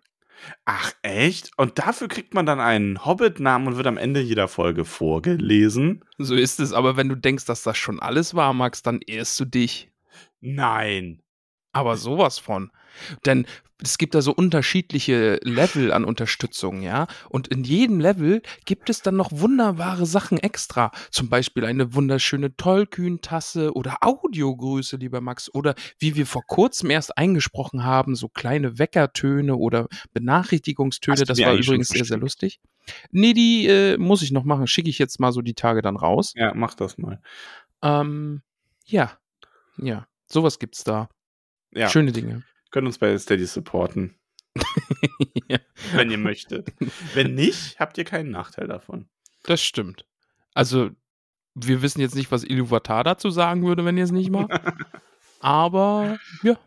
Ach, echt? Und dafür kriegt man dann einen Hobbit-Namen und wird am Ende jeder Folge vorgelesen? So ist es, aber wenn du denkst, dass das schon alles war, Max, dann irrst du dich. Nein. Aber sowas von. Denn es gibt da so unterschiedliche Level an Unterstützung, ja. Und in jedem Level gibt es dann noch wunderbare Sachen extra. Zum Beispiel eine wunderschöne Tollkühn-Tasse oder Audiogrüße, lieber Max. Oder wie wir vor kurzem erst eingesprochen haben, so kleine Weckertöne oder Benachrichtigungstöne. Das war übrigens sehr, sehr lustig. Nee, die äh, muss ich noch machen. Schicke ich jetzt mal so die Tage dann raus. Ja, mach das mal. Ähm, ja. Ja. Sowas gibt's da. Ja, Schöne Dinge. Können uns bei Steady supporten. Ja. wenn ihr möchtet. Wenn nicht, habt ihr keinen Nachteil davon. Das stimmt. Also, wir wissen jetzt nicht, was Iluvatar dazu sagen würde, wenn ihr es nicht macht. Aber, ja.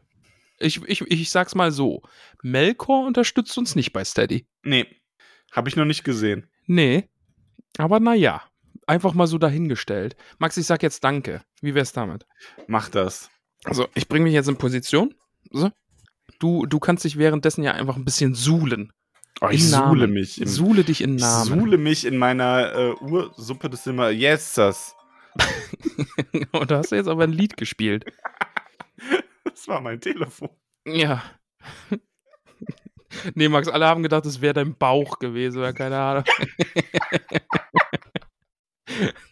Ich, ich, ich sag's mal so. Melkor unterstützt uns nicht bei Steady. Nee, habe ich noch nicht gesehen. Nee. Aber naja. Einfach mal so dahingestellt. Max, ich sag jetzt Danke. Wie wär's damit? Mach das. Also, ich bringe mich jetzt in Position. So. Du, du kannst dich währenddessen ja einfach ein bisschen suhlen. Oh, ich suhle mich. Im, Suhle dich in ich Namen. suhle mich in meiner äh, Ursuppe des immer. Yes, das. Und da hast du jetzt aber ein Lied gespielt. Das war mein Telefon. Ja. Nee, Max, alle haben gedacht, es wäre dein Bauch gewesen oder keine Ahnung.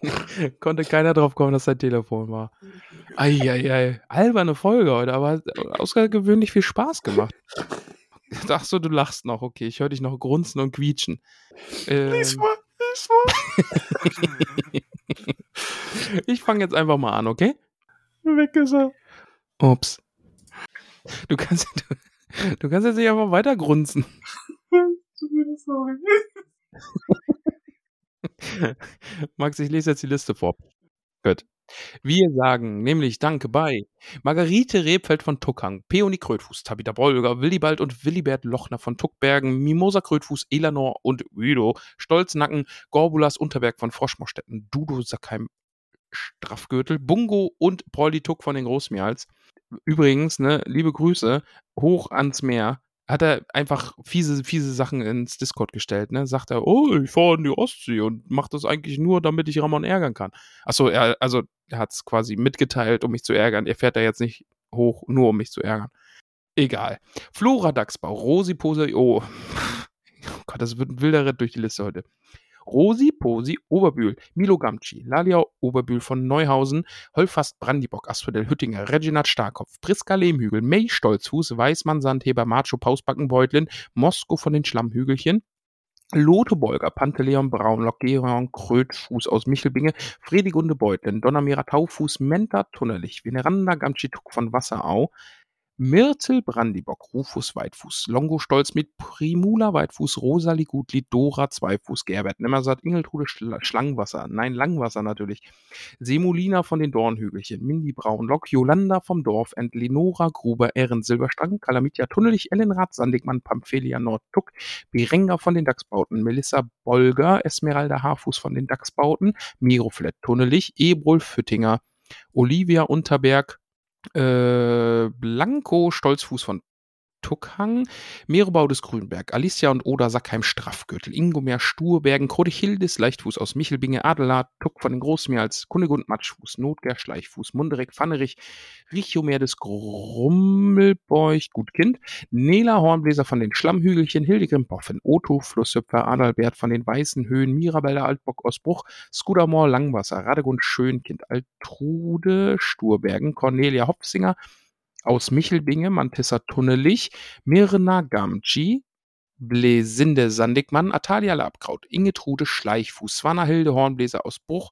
Konnte keiner drauf kommen, dass dein Telefon war. Eieiei. Alberne Folge heute, aber außergewöhnlich viel Spaß gemacht. Ach so, du lachst noch. Okay, ich höre dich noch grunzen und quietschen. Ähm, Lies vor. ich fange jetzt einfach mal an, okay? Weg ist er. Ups. Du kannst, du, du kannst jetzt nicht einfach weiter grunzen. Sorry. Max, ich lese jetzt die Liste vor. Gut. Wir sagen nämlich Danke bei Margarete Rebfeld von Tuckhang, Peony Krötfuß, Tabitha Bolger, Willibald und Willibert Lochner von Tuckbergen, Mimosa Krötfuß, Elanor und Udo, Stolznacken, Gorbulas Unterberg von Froschmorstetten, Dudo Sackheim Straffgürtel, Bungo und Pauli Tuck von den Großmials. Übrigens, ne, liebe Grüße, hoch ans Meer. Hat er einfach fiese, fiese Sachen ins Discord gestellt, ne? Sagt er, oh, ich fahre in die Ostsee und mache das eigentlich nur, damit ich Ramon ärgern kann. Achso, er, also er hat es quasi mitgeteilt, um mich zu ärgern. Er fährt da jetzt nicht hoch, nur um mich zu ärgern. Egal. Flora Dachsbau, Rosi Pose, oh. oh Gott, das wird ein wilder Ritt durch die Liste heute. Rosi Posi Oberbühl, Milo Gamci, Lalia Oberbühl von Neuhausen, Holfast Brandibock, Asphodel Hüttinger, Reginald Starkopf, Priska Lehmhügel, May Stolzfuß, Weißmann Sandheber, Macho Pausbacken Beutlin, Mosko von den Schlammhügelchen, Lothar Bolger, Panteleon Braunlock, Geron Krötfuß aus Michelbinge, Fredigunde Beutlin, Donnermira Taufuß, Menta Tunnerlich, Veneranda Gamtschituk von Wasserau, Myrtel Brandibock, Rufus Weitfuß, Longo Stolzmied, Primula Weitfuß, Rosalie Gutlied, Dora Zweifuß, Gerbert Nimmersatt, Ingeltrude Schla Schlangwasser, nein, Langwasser natürlich, Semolina von den Dornhügelchen, Mindy Braunlock, Jolanda vom Dorfend, Lenora Gruber, Ehren Silberstrang, Kalamitia Tunnelich, Ellenrath, Sandigmann, Pamphelia Nordtuck, Berenga von den Dachsbauten, Melissa Bolger, Esmeralda Haarfuß von den Dachsbauten, Miroflett Tunnelich, Ebrul Füttinger, Olivia Unterberg, Blanco Stolzfuß von Tuckhang, Meerebau des Grünberg, Alicia und Oda Sackheim Straffgürtel, Ingomer Sturbergen, Krodechildis Leichtfuß aus Michelbinge, Adelard, Tuck von den Großmeers, Kunigund Matschfuß, Notger Schleichfuß, Munderek, Pfannerich, Richomer des Grummelbeuch, Gutkind, Nela Hornbläser von den Schlammhügelchen, Hildegrim Boffen, Otto, Flusshüpfer, Adalbert von den Weißen Höhen, Mirabelle Altbock aus Bruch, Skudamor Langwasser, Radegund Schönkind, Altrude Sturbergen, Cornelia Hopfsinger, aus Michelbinge, Mantissa Tunnelich, Mirna Gamci, Blesinde Sandigmann, Atalia Labkraut, Ingetrude Schleichfuß, Swanahilde Hornbläser aus Bruch,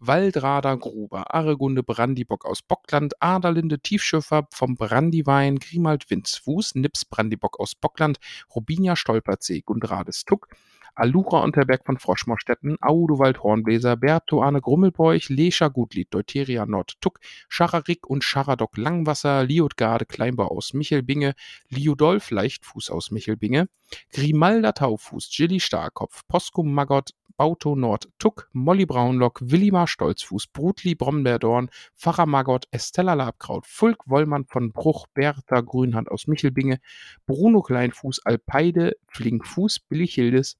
Waldrader Gruber, Aregunde Brandibock aus Bockland, Aderlinde Tiefschiffer vom Brandiwein, Grimald Winzfuß, Nips Brandibock aus Bockland, Robinia Stolperzee, Gundrades Tuck, Alura Unterberg von Froschmorstetten, Audowald Hornbläser, Berto Arne Grummelbeuch, Lescha Gutlied, Deuteria Nord Tuck, Schacharik und Scharadok Langwasser, Liotgarde Kleinbau aus Michelbinge, Liodolf Leichtfuß aus Michelbinge, Grimalda Taufuß, Gilly Starkopf, Poskum Maggot, Bauto Nord Tuck, Molly Braunlock, Willimar Stolzfuß, Brutli Brombeerdorn, Pfarrer Maggot, Estella Labkraut, Fulk Wollmann von Bruch, Bertha Grünhand aus Michelbinge, Bruno Kleinfuß, Alpeide, Flinkfuß, Billichildes,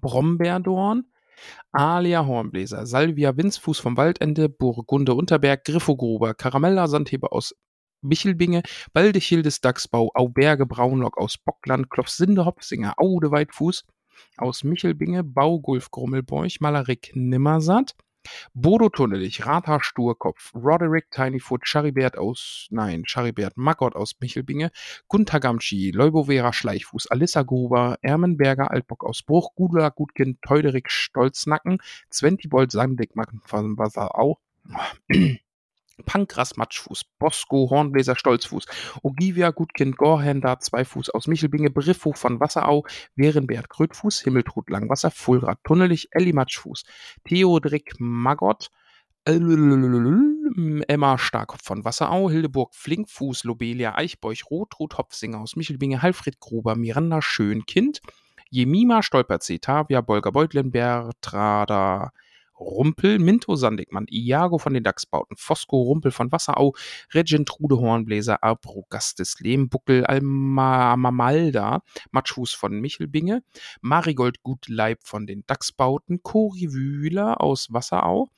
Brombeerdorn, Alia Hornbläser, Salvia Winzfuß vom Waldende, Burgunde Unterberg, Griffogruber, Karamella Sandheber aus Michelbinge, Baldechildes Dachsbau, Auberge Braunlock aus Bockland, Klopfsinde Hopfsinger, Aude Weitfuß aus Michelbinge, Baugulf Grummelbeuch, Malarik Nimmersatt, Bodo Tunnelich, Ratha Sturkopf, Roderick Tinyfoot, Charibert aus, nein, Charibert Maggot aus Michelbinge, Gunther Gamschi, Leubovera Schleichfuß, Alissa Gruber, Ermenberger Altbock aus Bruch, Gudula Gutkind, Teuderik Stolznacken, Zwentibold Sandigmann von Wasserau, Pankras Matschfuß, Bosco Hornbläser Stolzfuß, Ogivia Gutkind Gorhänder Zweifuß aus Michelbinge, Briffhoch von Wasserau, Werenbert Krötfuß, Himmeltrud Langwasser, Fulrad Tunnelich, Elli Matschfuß, Theodrik Magott, Emma Starkopf von Wasserau, Hildeburg Flinkfuß, Lobelia Eichbeuch, Rotrud Hopfsinger aus Michelbinge, Alfred Gruber, Miranda Schönkind, Jemima Stolper Tavia, Bolger Beutlin, Bertrada Rumpel, Minto Sandigmann, Iago von den Dachsbauten, Fosco Rumpel von Wasserau, Regentrude Hornbläser, Abrogastis Lehmbuckel, Almamalda, Matschfuß von Michelbinge, Marigold Gutleib von den Dachsbauten, Cori Wühler aus Wasserau,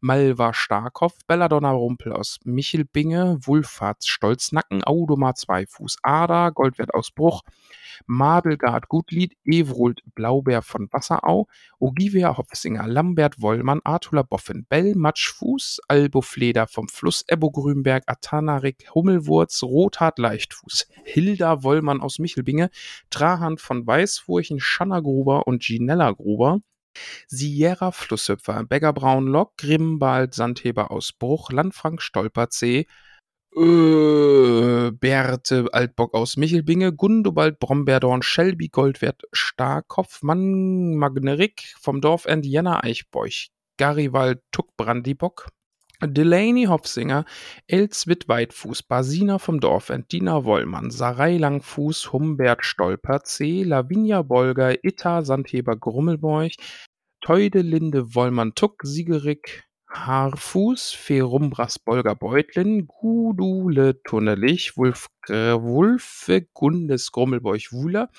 Malva Starkopf, Belladonna Rumpel aus Michelbinge, Wulfhards Stolznacken, Audomar Zweifuß Ader, Goldwert aus Bruch, Mabelgard Gutlied, Evrold Blaubeer von Wasserau, Ogivia Hopfsinger, Lambert Wollmann, Artula Boffin, Bell Matschfuß, Albo Fleder vom Fluss, Ebbo Grünberg, Atanarik, Hummelwurz, Rothart Leichtfuß, Hilda Wollmann aus Michelbinge, Trahand von Weißfurchen, Schanna Gruber und Ginella Gruber, Sierra Flusshüpfer, Beggar Braunlock, Grimbald Sandheber aus Bruch, Landfrank Stolperzee, äh, Berthe Altbock aus Michelbinge, Gundobald Brombeerdorn, Shelby Goldwert Starkopf, Mann Magnerik vom Dorfend Jenna Eichbeuch, Garibald Tuck Brandibock, Delaney Hopfsinger, Elswit Weitfuß, Basina vom Dorfend, Dina Wollmann, Sarai Langfuß, Humbert Stolper, C, Lavinia Bolger, Itta Sandheber Grummelbeuch, Teude Linde Wollmann Tuck, Siegerik Haarfuß, Ferumbras Bolger Beutlin, Gudule Tunnelich, Wulf, äh, Wulfe Gundes Grummelbeuch Wuhler,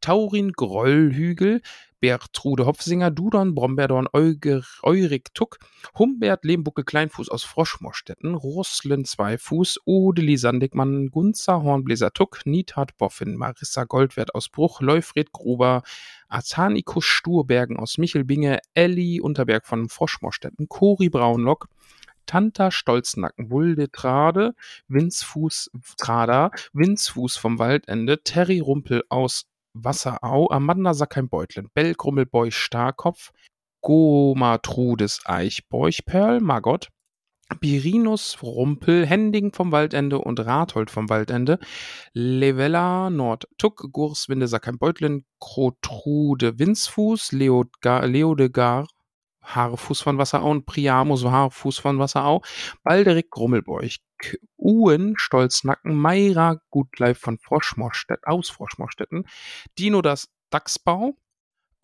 Taurin Grollhügel, Bertrude Hopfsinger, Dudon Brombeerdorn, Euger, Eurik Tuck, Humbert Lehmbucke Kleinfuß aus Froschmorstetten, Ruslen Zweifuß, Odeli Sandigmann, Gunzer Hornbläser Tuck, Niethat Boffin, Marissa Goldwert aus Bruch, Leufred Gruber, Athanikus Sturbergen aus Michelbinge, Elli Unterberg von Froschmorstetten, Cori Braunlock, Tanta Stolznacken, Wulde Trade, Winzfuß Trader, Winzfuß vom Waldende, Terry Rumpel aus Wasserau, Amanda Sackheim-Beutlin, Bell Grummelbeuch Starkopf, Gomatrudes Eichbeuch, Perl Magott, Birinus Rumpel, Hending vom Waldende und Rathold vom Waldende, Levella Nord Tuck, Gurswinde Sackheim-Beutlin, Krotrude Leodgar, Leodegar Haarfuß von Wasserau und Priamus Haarfuß von Wasserau, Balderik Grummelbeuch, Uhen Stolznacken, Meira Gutleib von Froschmorstedt, aus Froschmorstetten, Dino das Dachsbau,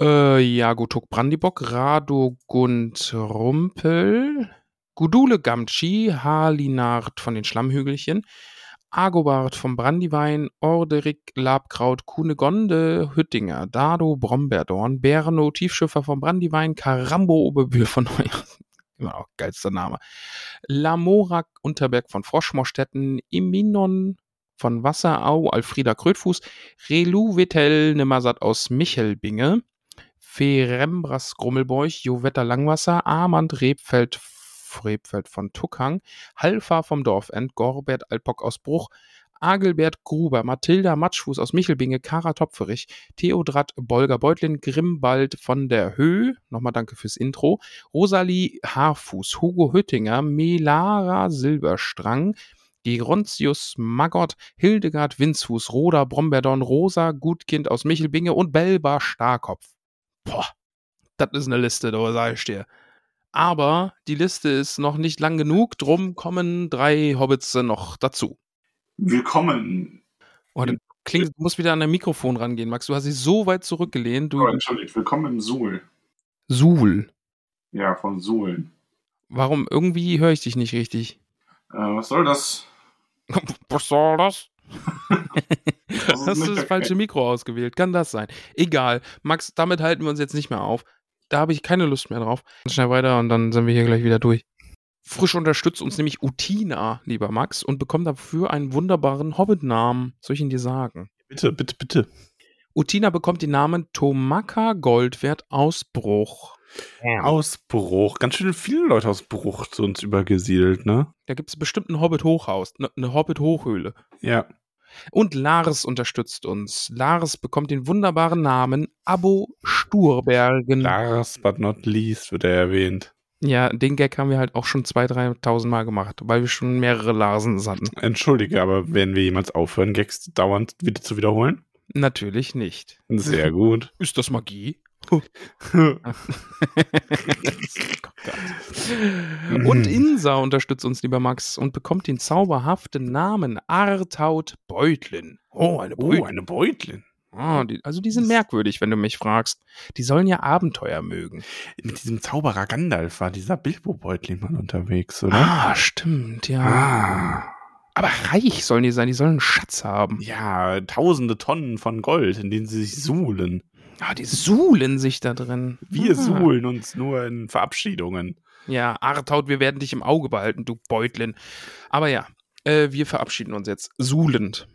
äh, Jago Tuck Brandibock, Radogund Rumpel, Gudule Gamtschi, Halinard von den Schlammhügelchen, Agobart vom Brandywein, Orderik Labkraut, Kunegonde Hüttinger, Dado Brombeerdorn, Berno Tiefschiffer vom Brandywein, Karambo Oberbühl von immer auch geilster Name, Lamorak Unterberg von Froschmorstetten, Iminon von Wasserau, Alfrieda Krötfuß, Relu Vittel Nimmersatt aus Michelbinge, Ferembras Grummelbeuch, Jovetta Langwasser, Armand Rebfeld Rebfeld von Tuckhang, Halfa vom Dorfend, Gorbert Alpock aus Bruch, Agelbert Gruber, Mathilda Matschfuß aus Michelbinge, Kara Topferich, Theodrat Bolger Beutlin, Grimbald von der Höh, nochmal danke fürs Intro, Rosalie Haarfuß, Hugo Hüttinger, Melara Silberstrang, Gerontius Magott, Hildegard Winzfuß, Roda Brombeerdorn, Rosa Gutkind aus Michelbinge und Belba Starkopf. Boah, das ist eine Liste, da sag ich dir. Aber die Liste ist noch nicht lang genug, drum kommen drei Hobbits noch dazu. Willkommen. Oh, das klingt, du musst wieder an dein Mikrofon rangehen, Max. Du hast dich so weit zurückgelehnt. Du Oh, entschuldigt, willkommen im Suhl. Suhl. Ja, von Suhlen. Warum? Irgendwie höre ich dich nicht richtig. Äh, was soll das? Was soll das? Hast du das okay. falsche Mikro ausgewählt? Kann das sein? Egal. Max, damit halten wir uns jetzt nicht mehr auf. Da habe ich keine Lust mehr drauf. Schnell weiter und dann sind wir hier gleich wieder durch. Frisch unterstützt uns nämlich Utina, lieber Max, und bekommt dafür einen wunderbaren Hobbit-Namen. Soll ich ihn dir sagen? Bitte, bitte, bitte. Utina bekommt den Namen Tomaka Goldwert Ausbruch. Ausbruch. Ganz schön viele Leute aus Bruch zu uns übergesiedelt, ne? Da gibt es bestimmt ein Hobbit-Hochhaus, ne- eine Hobbit-Hochhöhle. Ja. Und Lars unterstützt uns. Lars bekommt den wunderbaren Namen Abo Sturbergen. Last but not least wird er erwähnt. Ja, den Gag haben wir halt auch schon 2.000, 3.000 Mal gemacht, weil wir schon mehrere Larsens hatten. Entschuldige, aber werden wir jemals aufhören, Gags dauernd wieder zu wiederholen? Natürlich nicht. Sehr gut. Ist das Magie? Und Insa unterstützt uns, lieber Max, und bekommt den zauberhaften Namen Artaud Beutlin. Oh, eine oh, eine Beutlin. Ah, die, also die sind merkwürdig, wenn du mich fragst. Die sollen ja Abenteuer mögen. Mit diesem Zauberer Gandalf war dieser Bilbo-Beutlin mal unterwegs, oder? Ah, stimmt, ja. Ah. Aber reich sollen die sein, die sollen einen Schatz haben. Ja, tausende Tonnen von Gold, in denen sie sich suhlen. Ah, die suhlen sich da drin. Wir ah. suhlen uns nur in Verabschiedungen. Ja, Artaud, wir werden dich im Auge behalten, du Beutlin. Aber ja, äh, wir verabschieden uns jetzt suhlend.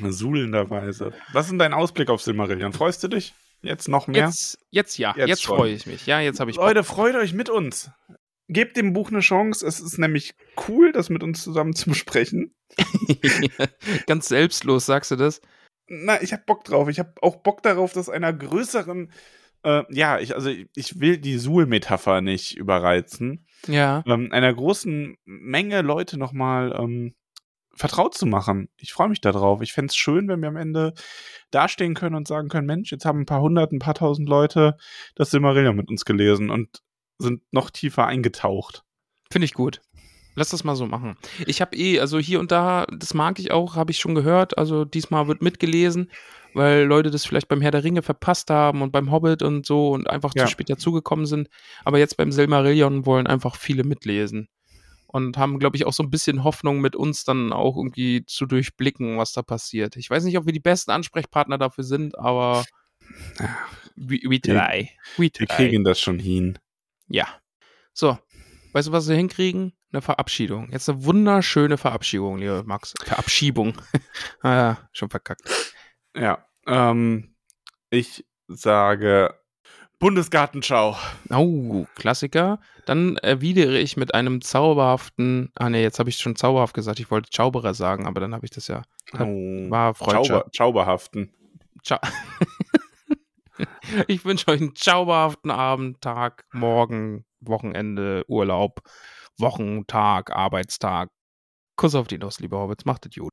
Suhlenderweise. Was ist denn dein Ausblick auf Silmarillion? Freust du dich? Jetzt noch mehr? Jetzt, jetzt ja, Jetzt jetzt, freue ich mich. Ja, jetzt habe ich Bock. Leute, freut euch mit uns. Gebt dem Buch eine Chance. Es ist nämlich cool, das mit uns zusammen zu besprechen. Ganz selbstlos, sagst du das? Na, ich hab Bock drauf. Ich hab auch Bock darauf, dass einer größeren, äh, ja, ich, also ich will die Suhl-Metapher nicht überreizen, Ja. ähm, einer großen Menge Leute nochmal ähm, vertraut zu machen. Ich freue mich darauf. Ich fänd's schön, wenn wir am Ende dastehen können und sagen können, Mensch, jetzt haben ein paar hundert, ein paar tausend Leute das Silmarillion mit uns gelesen und sind noch tiefer eingetaucht. Finde ich gut. Lass das mal so machen. Ich habe eh, also hier und da, das mag ich auch, habe ich schon gehört. Also diesmal wird mitgelesen, weil Leute das vielleicht beim Herr der Ringe verpasst haben und beim Hobbit und so und einfach Ja. zu spät dazugekommen sind. Aber jetzt beim Silmarillion wollen einfach viele mitlesen. Und haben, glaube ich, auch so ein bisschen Hoffnung, mit uns dann auch irgendwie zu durchblicken, was da passiert. Ich weiß nicht, ob wir die besten Ansprechpartner dafür sind, aber we, we try. We try. Wir kriegen das schon hin. Ja. So, weißt du, was wir hinkriegen? Eine Verabschiedung. Jetzt eine wunderschöne Verabschiedung, lieber Max. Verabschiebung. ah, ja, schon verkackt. Ja. Ähm, ich sage Bundesgartenschau. Oh, Klassiker. Dann erwidere ich mit einem zauberhaften. Ah, nee, jetzt habe ich schon zauberhaft gesagt. Ich wollte Zauberer sagen, aber dann habe ich das ja. Oh, War. Zauber, Zauberhaften. Ciao. ich wünsche euch einen zauberhaften Abend, Tag, Morgen, Wochenende, Urlaub, Wochentag, Arbeitstag. Kuss auf die Nuss, liebe Hobbits. Macht es gut.